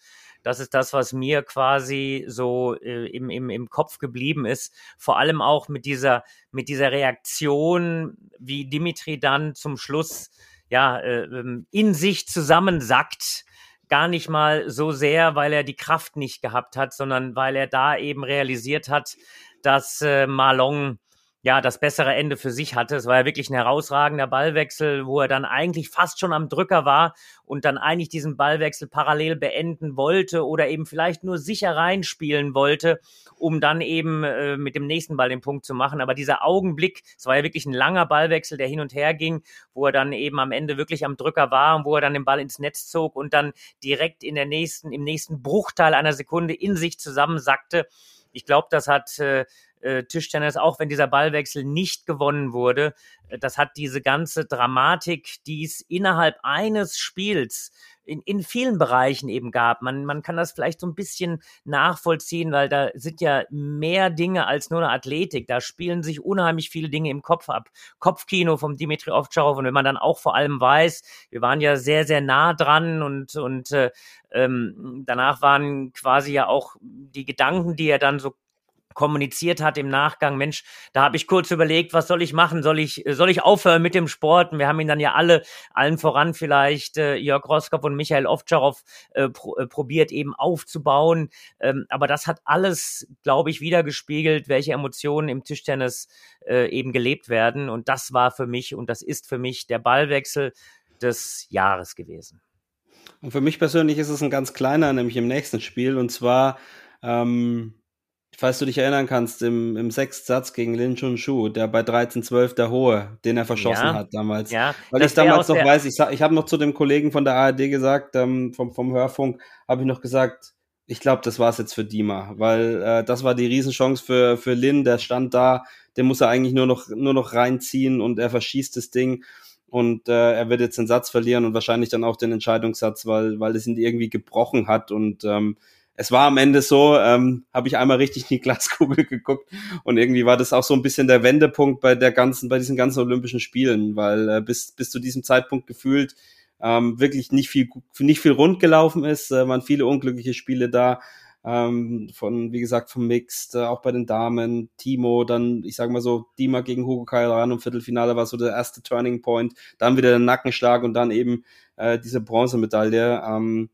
Das ist das, was mir quasi so äh, im, im, im Kopf geblieben ist. Vor allem auch mit dieser, mit dieser Reaktion, wie Dimitri dann zum Schluss ja äh, in sich zusammensackt gar nicht mal so sehr, weil er die Kraft nicht gehabt hat, sondern weil er da eben realisiert hat, dass äh, Marlon ja, das bessere Ende für sich hatte. Es war ja wirklich ein herausragender Ballwechsel, wo er dann eigentlich fast schon am Drücker war und dann eigentlich diesen Ballwechsel parallel beenden wollte oder eben vielleicht nur sicher reinspielen wollte, um dann eben äh, mit dem nächsten Ball den Punkt zu machen. Aber dieser Augenblick, es war ja wirklich ein langer Ballwechsel, der hin und her ging, wo er dann eben am Ende wirklich am Drücker war und wo er dann den Ball ins Netz zog und dann direkt in der nächsten, im nächsten Bruchteil einer Sekunde in sich zusammensackte. Ich glaube, das hat äh, äh, Tischtennis, auch wenn dieser Ballwechsel nicht gewonnen wurde, äh, das hat diese ganze Dramatik, die es innerhalb eines Spiels in, in vielen Bereichen eben gab. Man, man kann das vielleicht so ein bisschen nachvollziehen, weil da sind ja mehr Dinge als nur eine Athletik. Da spielen sich unheimlich viele Dinge im Kopf ab. Kopfkino vom Dimitri Ovtcharov und wenn man dann auch vor allem weiß, wir waren ja sehr, sehr nah dran und, und äh, ähm, danach waren quasi ja auch die Gedanken, die er dann so kommuniziert hat im Nachgang, Mensch, da habe ich kurz überlegt, was soll ich machen? Soll ich, soll ich aufhören mit dem Sport? Und wir haben ihn dann ja alle, allen voran vielleicht äh, Jörg Roskopf und Michael Ovtcharov äh, pro, äh, probiert eben aufzubauen. Ähm, aber das hat alles, glaube ich, wieder gespiegelt, welche Emotionen im Tischtennis äh, eben gelebt werden. Und das war für mich und das ist für mich der Ballwechsel des Jahres gewesen. Und für mich persönlich ist es ein ganz kleiner, nämlich im nächsten Spiel. Und zwar ähm, falls du dich erinnern kannst, im, im sechsten Satz gegen Lin Chun Shu, der bei 13-12 der Hohe, den er verschossen ja, hat damals. Ja, Weil ich damals noch weiß, ich, ich habe noch zu dem Kollegen von der ARD gesagt, ähm, vom, vom Hörfunk, habe ich noch gesagt, ich glaube, das war's jetzt für Dima, weil äh, das war die Riesenchance für, für Lin, der stand da, den muss er eigentlich nur noch, nur noch reinziehen und er verschießt das Ding und äh, er wird jetzt den Satz verlieren und wahrscheinlich dann auch den Entscheidungssatz, weil, weil es ihn irgendwie gebrochen hat und ähm, es war am Ende so, ähm, habe ich einmal richtig in die Glaskugel geguckt und irgendwie war das auch so ein bisschen der Wendepunkt bei der ganzen, bei diesen ganzen Olympischen Spielen, weil äh, bis, bis zu diesem Zeitpunkt gefühlt ähm, wirklich nicht viel, nicht viel rund gelaufen ist, äh, waren viele unglückliche Spiele da, ähm, von, wie gesagt, vom Mixed, äh, auch bei den Damen, Timo, dann, ich sag mal so, Dima gegen Hugo Kairan im Viertelfinale war so der erste Turning Point, dann wieder der Nackenschlag und dann eben äh, diese Bronzemedaille. Ähm,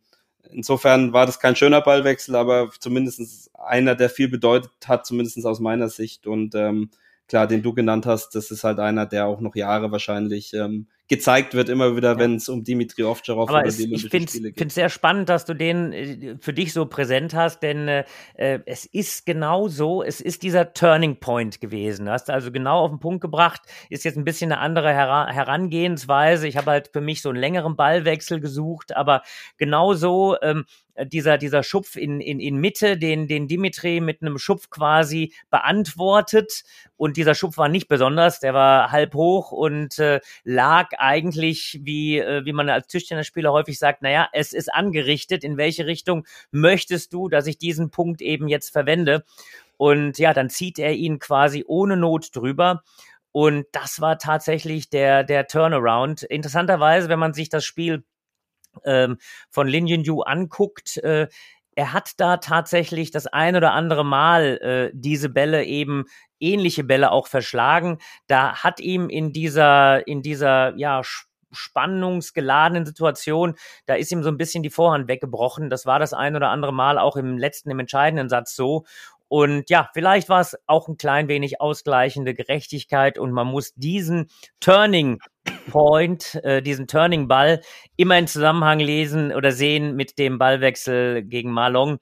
insofern war das kein schöner Ballwechsel, aber zumindest einer, der viel bedeutet hat, zumindest aus meiner Sicht. Und ähm, klar, den du genannt hast, das ist halt einer, der auch noch Jahre wahrscheinlich ähm, gezeigt wird, immer wieder, ja. wenn es um Dimitri Ovtcharov oder es, die ich Spiele geht. Ich finde es sehr spannend, dass du den äh, für dich so präsent hast, denn äh, äh, es ist genau so, es ist dieser Turning Point gewesen. Du hast also genau auf den Punkt gebracht, ist jetzt ein bisschen eine andere Her Herangehensweise. Ich habe halt für mich so einen längeren Ballwechsel gesucht, aber genau so ähm, äh, dieser, dieser Schupf in, in, in Mitte, den, den Dimitri mit einem Schupf quasi beantwortet. Und dieser Schupf war nicht besonders, der war halb hoch und äh, lag eigentlich, wie, äh, wie man als Tischtennisspieler häufig sagt, naja, es ist angerichtet. In welche Richtung möchtest du, dass ich diesen Punkt eben jetzt verwende? Und ja, dann zieht er ihn quasi ohne Not drüber. Und das war tatsächlich der, der Turnaround. Interessanterweise, wenn man sich das Spiel ähm, von Lin Yunyu anguckt, äh, er hat da tatsächlich das ein oder andere Mal äh, diese Bälle eben ähnliche Bälle auch verschlagen. Da hat ihm in dieser in dieser ja spannungsgeladenen Situation, da ist ihm so ein bisschen die Vorhand weggebrochen. Das war das ein oder andere Mal auch im letzten, im entscheidenden Satz so. Und ja, vielleicht war es auch ein klein wenig ausgleichende Gerechtigkeit und man muss diesen Turning Point, äh, diesen Turning Ball immer in Zusammenhang lesen oder sehen mit dem Ballwechsel gegen Malong.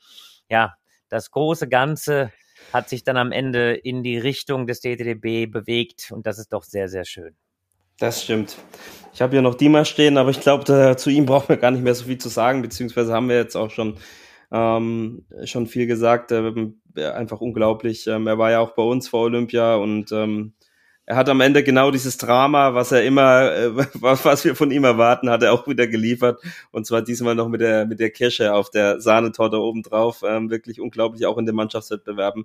Ja, das große Ganze hat sich dann am Ende in die Richtung des DTDB bewegt und das ist doch sehr, sehr schön. Das stimmt. Ich habe hier noch Dima stehen, aber ich glaube, zu ihm brauchen wir gar nicht mehr so viel zu sagen, beziehungsweise haben wir jetzt auch schon ähm, schon viel gesagt. Ähm, einfach unglaublich. Ähm, er war ja auch bei uns vor Olympia und ähm, er hat am Ende genau dieses Drama, was er immer, äh, was, wir von ihm erwarten, hat er auch wieder geliefert. Und zwar diesmal noch mit der, mit der Kirsche auf der Sahnetorte obendrauf. Ähm, wirklich unglaublich, auch in den Mannschaftswettbewerben.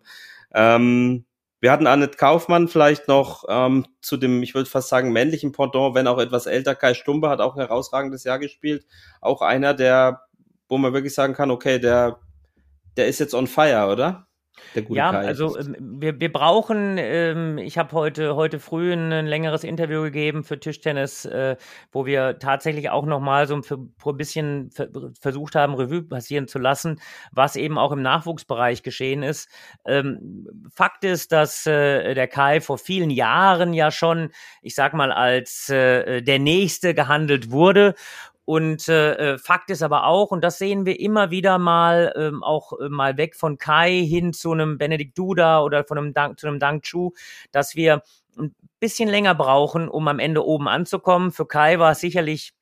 Ähm, wir hatten Annette Kaufmann vielleicht noch ähm, zu dem, ich würde fast sagen, männlichen Pendant, wenn auch etwas älter. Kai Stumbe hat auch ein herausragendes Jahr gespielt. Auch einer, der wo man wirklich sagen kann, okay, der, der ist jetzt on fire, oder? ja, Kai. also ähm, wir, wir brauchen, ähm, ich habe heute, heute früh ein, ein, längeres Interview gegeben für Tischtennis, äh, wo wir tatsächlich auch nochmal so ein, ein bisschen versucht haben, Revue passieren zu lassen, was eben auch im Nachwuchsbereich geschehen ist. Ähm, Fakt ist, dass äh, der Kai vor vielen Jahren ja schon, ich sag mal, als äh, der Nächste gehandelt wurde und äh, äh, Fakt ist aber auch, und das sehen wir immer wieder mal, ähm, auch äh, mal weg von Kai hin zu einem Benedikt Duda oder von einem Dank, zu einem Dang Chu, dass wir ein bisschen länger brauchen, um am Ende oben anzukommen. Für Kai war es sicherlich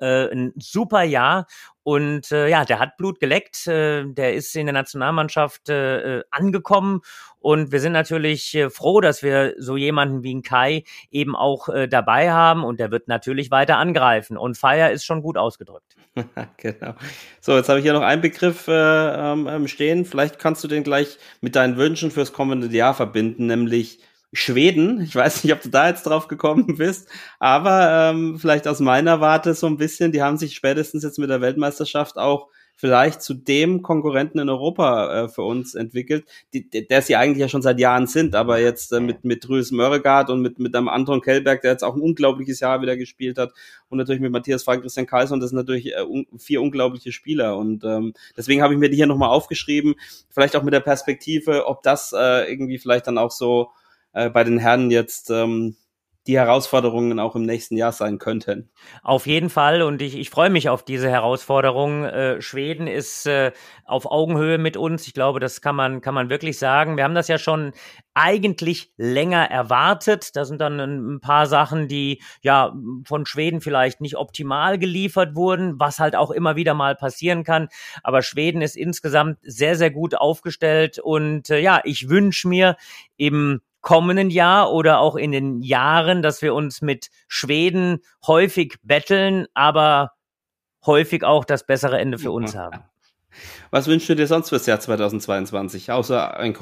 äh, ein super Jahr und äh, ja, der hat Blut geleckt, äh, der ist in der Nationalmannschaft äh, äh angekommen und wir sind natürlich äh, froh, dass wir so jemanden wie ein Kai eben auch äh, dabei haben und der wird natürlich weiter angreifen und Feier ist schon gut ausgedrückt. genau. So, jetzt habe ich hier noch einen Begriff äh, ähm, stehen. Vielleicht kannst du den gleich mit deinen Wünschen fürs kommende Jahr verbinden, nämlich Schweden. Ich weiß nicht, ob du da jetzt drauf gekommen bist, aber ähm, vielleicht aus meiner Warte so ein bisschen, die haben sich spätestens jetzt mit der Weltmeisterschaft auch vielleicht zu dem Konkurrenten in Europa äh, für uns entwickelt, die, der sie eigentlich ja schon seit Jahren sind, aber jetzt äh, mit mit Rüs Mörregard und mit mit einem Anton Kellberg, der jetzt auch ein unglaubliches Jahr wieder gespielt hat und natürlich mit Matthias Frank, Christian Kaiser und das sind natürlich äh, un vier unglaubliche Spieler und ähm, deswegen habe ich mir die hier nochmal aufgeschrieben, vielleicht auch mit der Perspektive, ob das äh, irgendwie vielleicht dann auch so äh, bei den Herren jetzt ähm, die Herausforderungen auch im nächsten Jahr sein könnten. Auf jeden Fall und ich, ich freue mich auf diese Herausforderung. Äh, Schweden ist äh, auf Augenhöhe mit uns. Ich glaube, das kann man, kann man wirklich sagen. Wir haben das ja schon eigentlich länger erwartet. Da sind dann ein paar Sachen, die ja von Schweden vielleicht nicht optimal geliefert wurden, was halt auch immer wieder mal passieren kann. Aber Schweden ist insgesamt sehr, sehr gut aufgestellt und äh, ja, ich wünsche mir im kommenden Jahr oder auch in den Jahren, dass wir uns mit Schweden häufig betteln, aber häufig auch das bessere Ende für uns haben. Was wünschst du dir sonst fürs Jahr 2022? Außer ein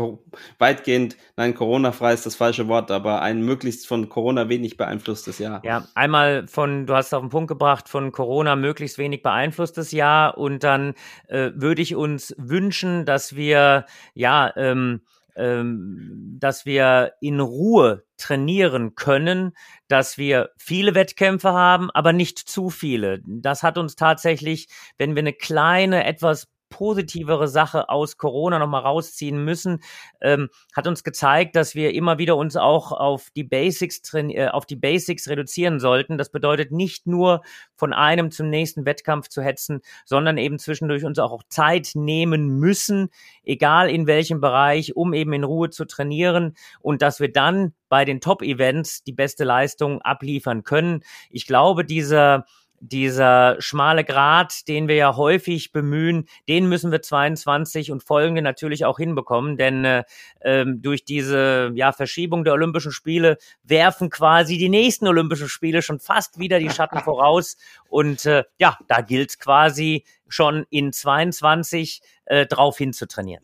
weitgehend, nein, Corona-frei ist das falsche Wort, aber ein möglichst von Corona wenig beeinflusstes Jahr. Ja, einmal von, du hast es auf den Punkt gebracht, von Corona möglichst wenig beeinflusstes Jahr und dann äh, würde ich uns wünschen, dass wir, ja, ähm, ähm, dass wir in Ruhe trainieren können, dass wir viele Wettkämpfe haben, aber nicht zu viele. Das hat uns tatsächlich, wenn wir eine kleine, etwas positivere Sache aus Corona nochmal rausziehen müssen, ähm, hat uns gezeigt, dass wir immer wieder uns auch auf die Basics äh, auf die Basics reduzieren sollten. Das bedeutet nicht nur von einem zum nächsten Wettkampf zu hetzen, sondern eben zwischendurch uns auch Zeit nehmen müssen, egal in welchem Bereich, um eben in Ruhe zu trainieren und dass wir dann bei den Top-Events die beste Leistung abliefern können. Ich glaube, dieser dieser schmale Grat, den wir ja häufig bemühen, den müssen wir 22 und folgende natürlich auch hinbekommen, denn äh, ähm, durch diese ja, Verschiebung der Olympischen Spiele werfen quasi die nächsten Olympischen Spiele schon fast wieder die Schatten voraus und äh, ja, da gilt quasi schon in 22 äh, drauf hin zu trainieren.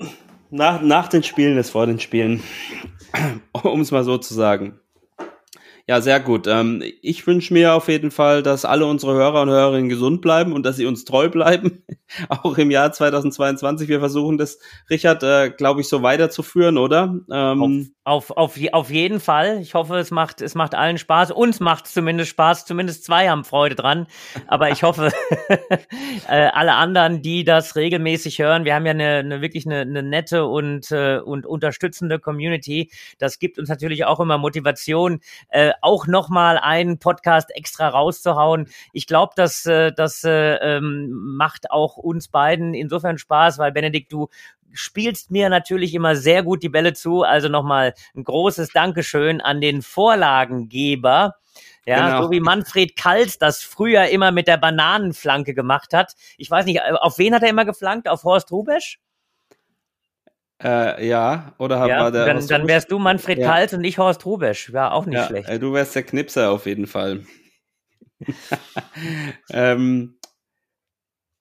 Nach, nach den Spielen ist vor den Spielen, um es mal so zu sagen. Ja, sehr gut. Ähm, ich wünsche mir auf jeden Fall, dass alle unsere Hörer und Hörerinnen gesund bleiben und dass sie uns treu bleiben, auch im Jahr 2022. Wir versuchen das, Richard, äh, glaube ich, so weiterzuführen, oder? Ähm, auf, auf, auf, auf jeden Fall. Ich hoffe, es macht, es macht allen Spaß. Uns macht es zumindest Spaß. Zumindest zwei haben Freude dran. Aber ich hoffe, äh, alle anderen, die das regelmäßig hören, wir haben ja eine, eine wirklich eine, eine nette und, äh, und unterstützende Community. Das gibt uns natürlich auch immer Motivation. Äh, auch nochmal einen Podcast extra rauszuhauen. Ich glaube, dass äh, das äh, ähm, macht auch uns beiden insofern Spaß, weil Benedikt, du spielst mir natürlich immer sehr gut die Bälle zu. Also nochmal ein großes Dankeschön an den Vorlagengeber. Ja, genau. so wie Manfred Kalt das früher immer mit der Bananenflanke gemacht hat. Ich weiß nicht, auf wen hat er immer geflankt? Auf Horst Rubesch? Äh, ja, oder ja, war der dann, dann wärst du Manfred ja. Kalt und ich Horst Rubesch. Wäre auch nicht ja, schlecht. Äh, du wärst der Knipser auf jeden Fall. ähm,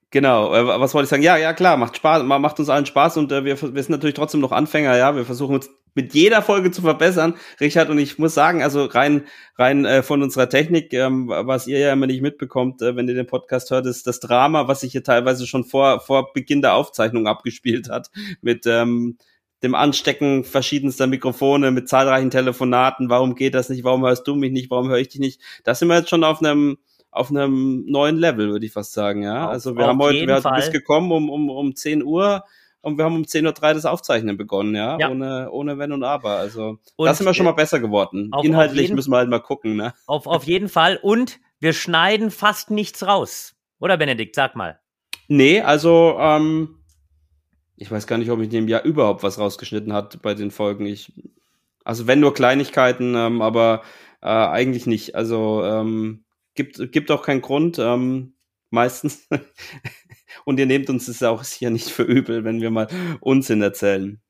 genau, äh, was wollte ich sagen? Ja, ja, klar, macht Spaß, macht uns allen Spaß und äh, wir, wir sind natürlich trotzdem noch Anfänger, ja. Wir versuchen uns mit jeder Folge zu verbessern, Richard. Und ich muss sagen, also rein rein äh, von unserer Technik, ähm, was ihr ja immer nicht mitbekommt, äh, wenn ihr den Podcast hört, ist das Drama, was sich hier teilweise schon vor vor Beginn der Aufzeichnung abgespielt hat mit ähm, dem Anstecken verschiedenster Mikrofone mit zahlreichen Telefonaten. Warum geht das nicht? Warum hörst du mich nicht? Warum höre ich dich nicht? Da sind wir jetzt schon auf einem auf einem neuen Level, würde ich fast sagen, ja. Also wir haben heute, wir sind bis gekommen um, um, um 10 Uhr und wir haben um 10.03 Uhr das Aufzeichnen begonnen, ja, ja. Ohne, ohne Wenn und Aber. Also und da sind wir schon mal besser geworden. Auf, Inhaltlich auf jeden, müssen wir halt mal gucken, ne? Auf, auf jeden Fall. Und wir schneiden fast nichts raus. Oder Benedikt, sag mal. Nee, also ähm, ich weiß gar nicht, ob ich in dem Jahr überhaupt was rausgeschnitten hat bei den Folgen. Ich, also wenn nur Kleinigkeiten, ähm, aber äh, eigentlich nicht. Also ähm, gibt, gibt auch keinen Grund. Ähm, meistens. Und ihr nehmt uns das auch sicher nicht für übel, wenn wir mal Unsinn erzählen.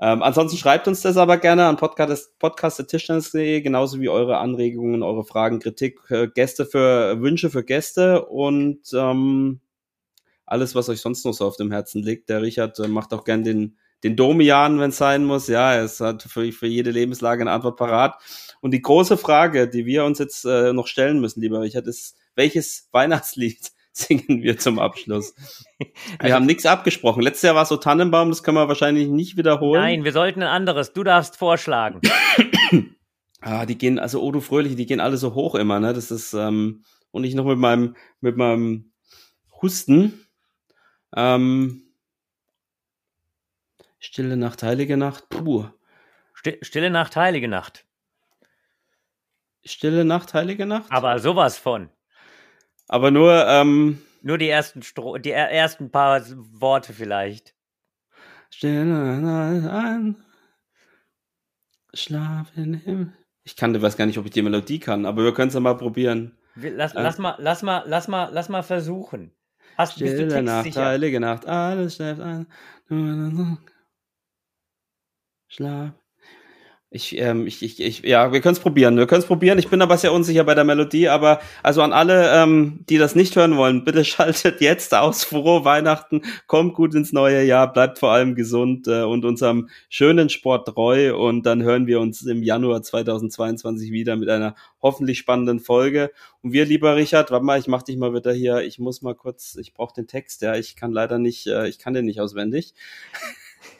Ähm, ansonsten schreibt uns das aber gerne an podcast.tischtennis.de, genauso wie eure Anregungen, eure Fragen, Kritik, äh, Gäste für Wünsche für Gäste und ähm, alles, was euch sonst noch so auf dem Herzen liegt. Der Richard äh, macht auch gern den, den Domian, wenn es sein muss. Ja, es hat für, für jede Lebenslage eine Antwort parat. Und die große Frage, die wir uns jetzt äh, noch stellen müssen, lieber Richard, ist, welches Weihnachtslied singen wir zum Abschluss. Wir also, haben nichts abgesprochen. Letztes Jahr war es so Tannenbaum, das können wir wahrscheinlich nicht wiederholen. Nein, wir sollten ein anderes. Du darfst vorschlagen. ah, die gehen, also Odo Fröhliche, die gehen alle so hoch immer, ne? Das ist, ähm, und ich noch mit meinem, mit meinem Husten. Ähm, Stille Nacht, Heilige Nacht, puh. Stille Nacht, Heilige Nacht. Stille Nacht, Heilige Nacht? Aber sowas von. Aber nur, ähm, Nur die ersten, Stro die ersten paar Worte vielleicht. Stille an, Schlaf in Himmel. Ich kannte, weiß gar nicht, ob ich die Melodie kann, aber wir können es ja mal probieren. Lass, äh, lass, mal, lass mal, lass mal, lass mal versuchen. Hast, Stille bist du Nacht, sicher? heilige Nacht, alles schläft ein. Schlaf ich, ähm, ich, ich, ich, ja, wir können es probieren. Wir können es probieren. Ich bin aber sehr unsicher bei der Melodie, aber also an alle, ähm, die das nicht hören wollen, bitte schaltet jetzt aus. Frohe Weihnachten, kommt gut ins neue Jahr, bleibt vor allem gesund äh, und unserem schönen Sport treu. Und dann hören wir uns im Januar 2022 wieder mit einer hoffentlich spannenden Folge. Und wir, lieber Richard, warte mal, ich mach dich mal wieder hier. Ich muss mal kurz, ich brauche den Text, ja. Ich kann leider nicht, äh, ich kann den nicht auswendig.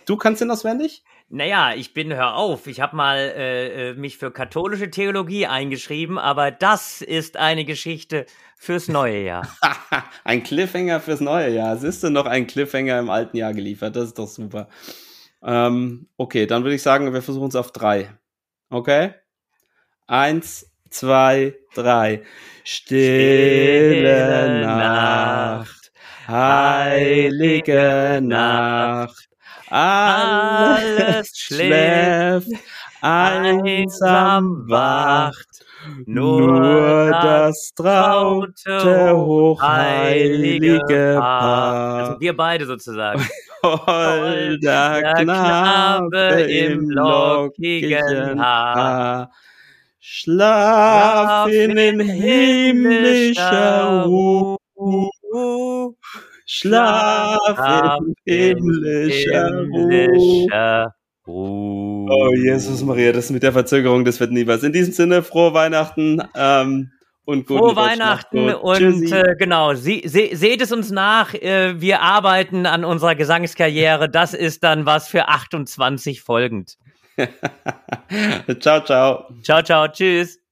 Du kannst den auswendig? Naja, ich bin, hör auf, ich habe mal äh, äh, mich für katholische Theologie eingeschrieben, aber das ist eine Geschichte fürs neue Jahr. ein Cliffhanger fürs neue Jahr. Siehst du noch ein Cliffhanger im alten Jahr geliefert? Das ist doch super. Ähm, okay, dann würde ich sagen, wir versuchen es auf drei. Okay? Eins, zwei, drei. Stille Nacht, heilige Nacht, alles schläft, einsam wacht. Nur das traute, hochheilige Paar. Also wir beide sozusagen. Holder Knabe im lockigen Haar. Schlaf in himmlischer Ruhe. Schlaf in himmlischer Ruhe. Oh, Jesus Maria, das mit der Verzögerung, das wird nie was. In diesem Sinne, frohe Weihnachten ähm, und guten Frohe Weihnachten und äh, genau, sie, se, seht es uns nach. Äh, wir arbeiten an unserer Gesangskarriere. Das ist dann was für 28 folgend. ciao, ciao. Ciao, ciao, tschüss.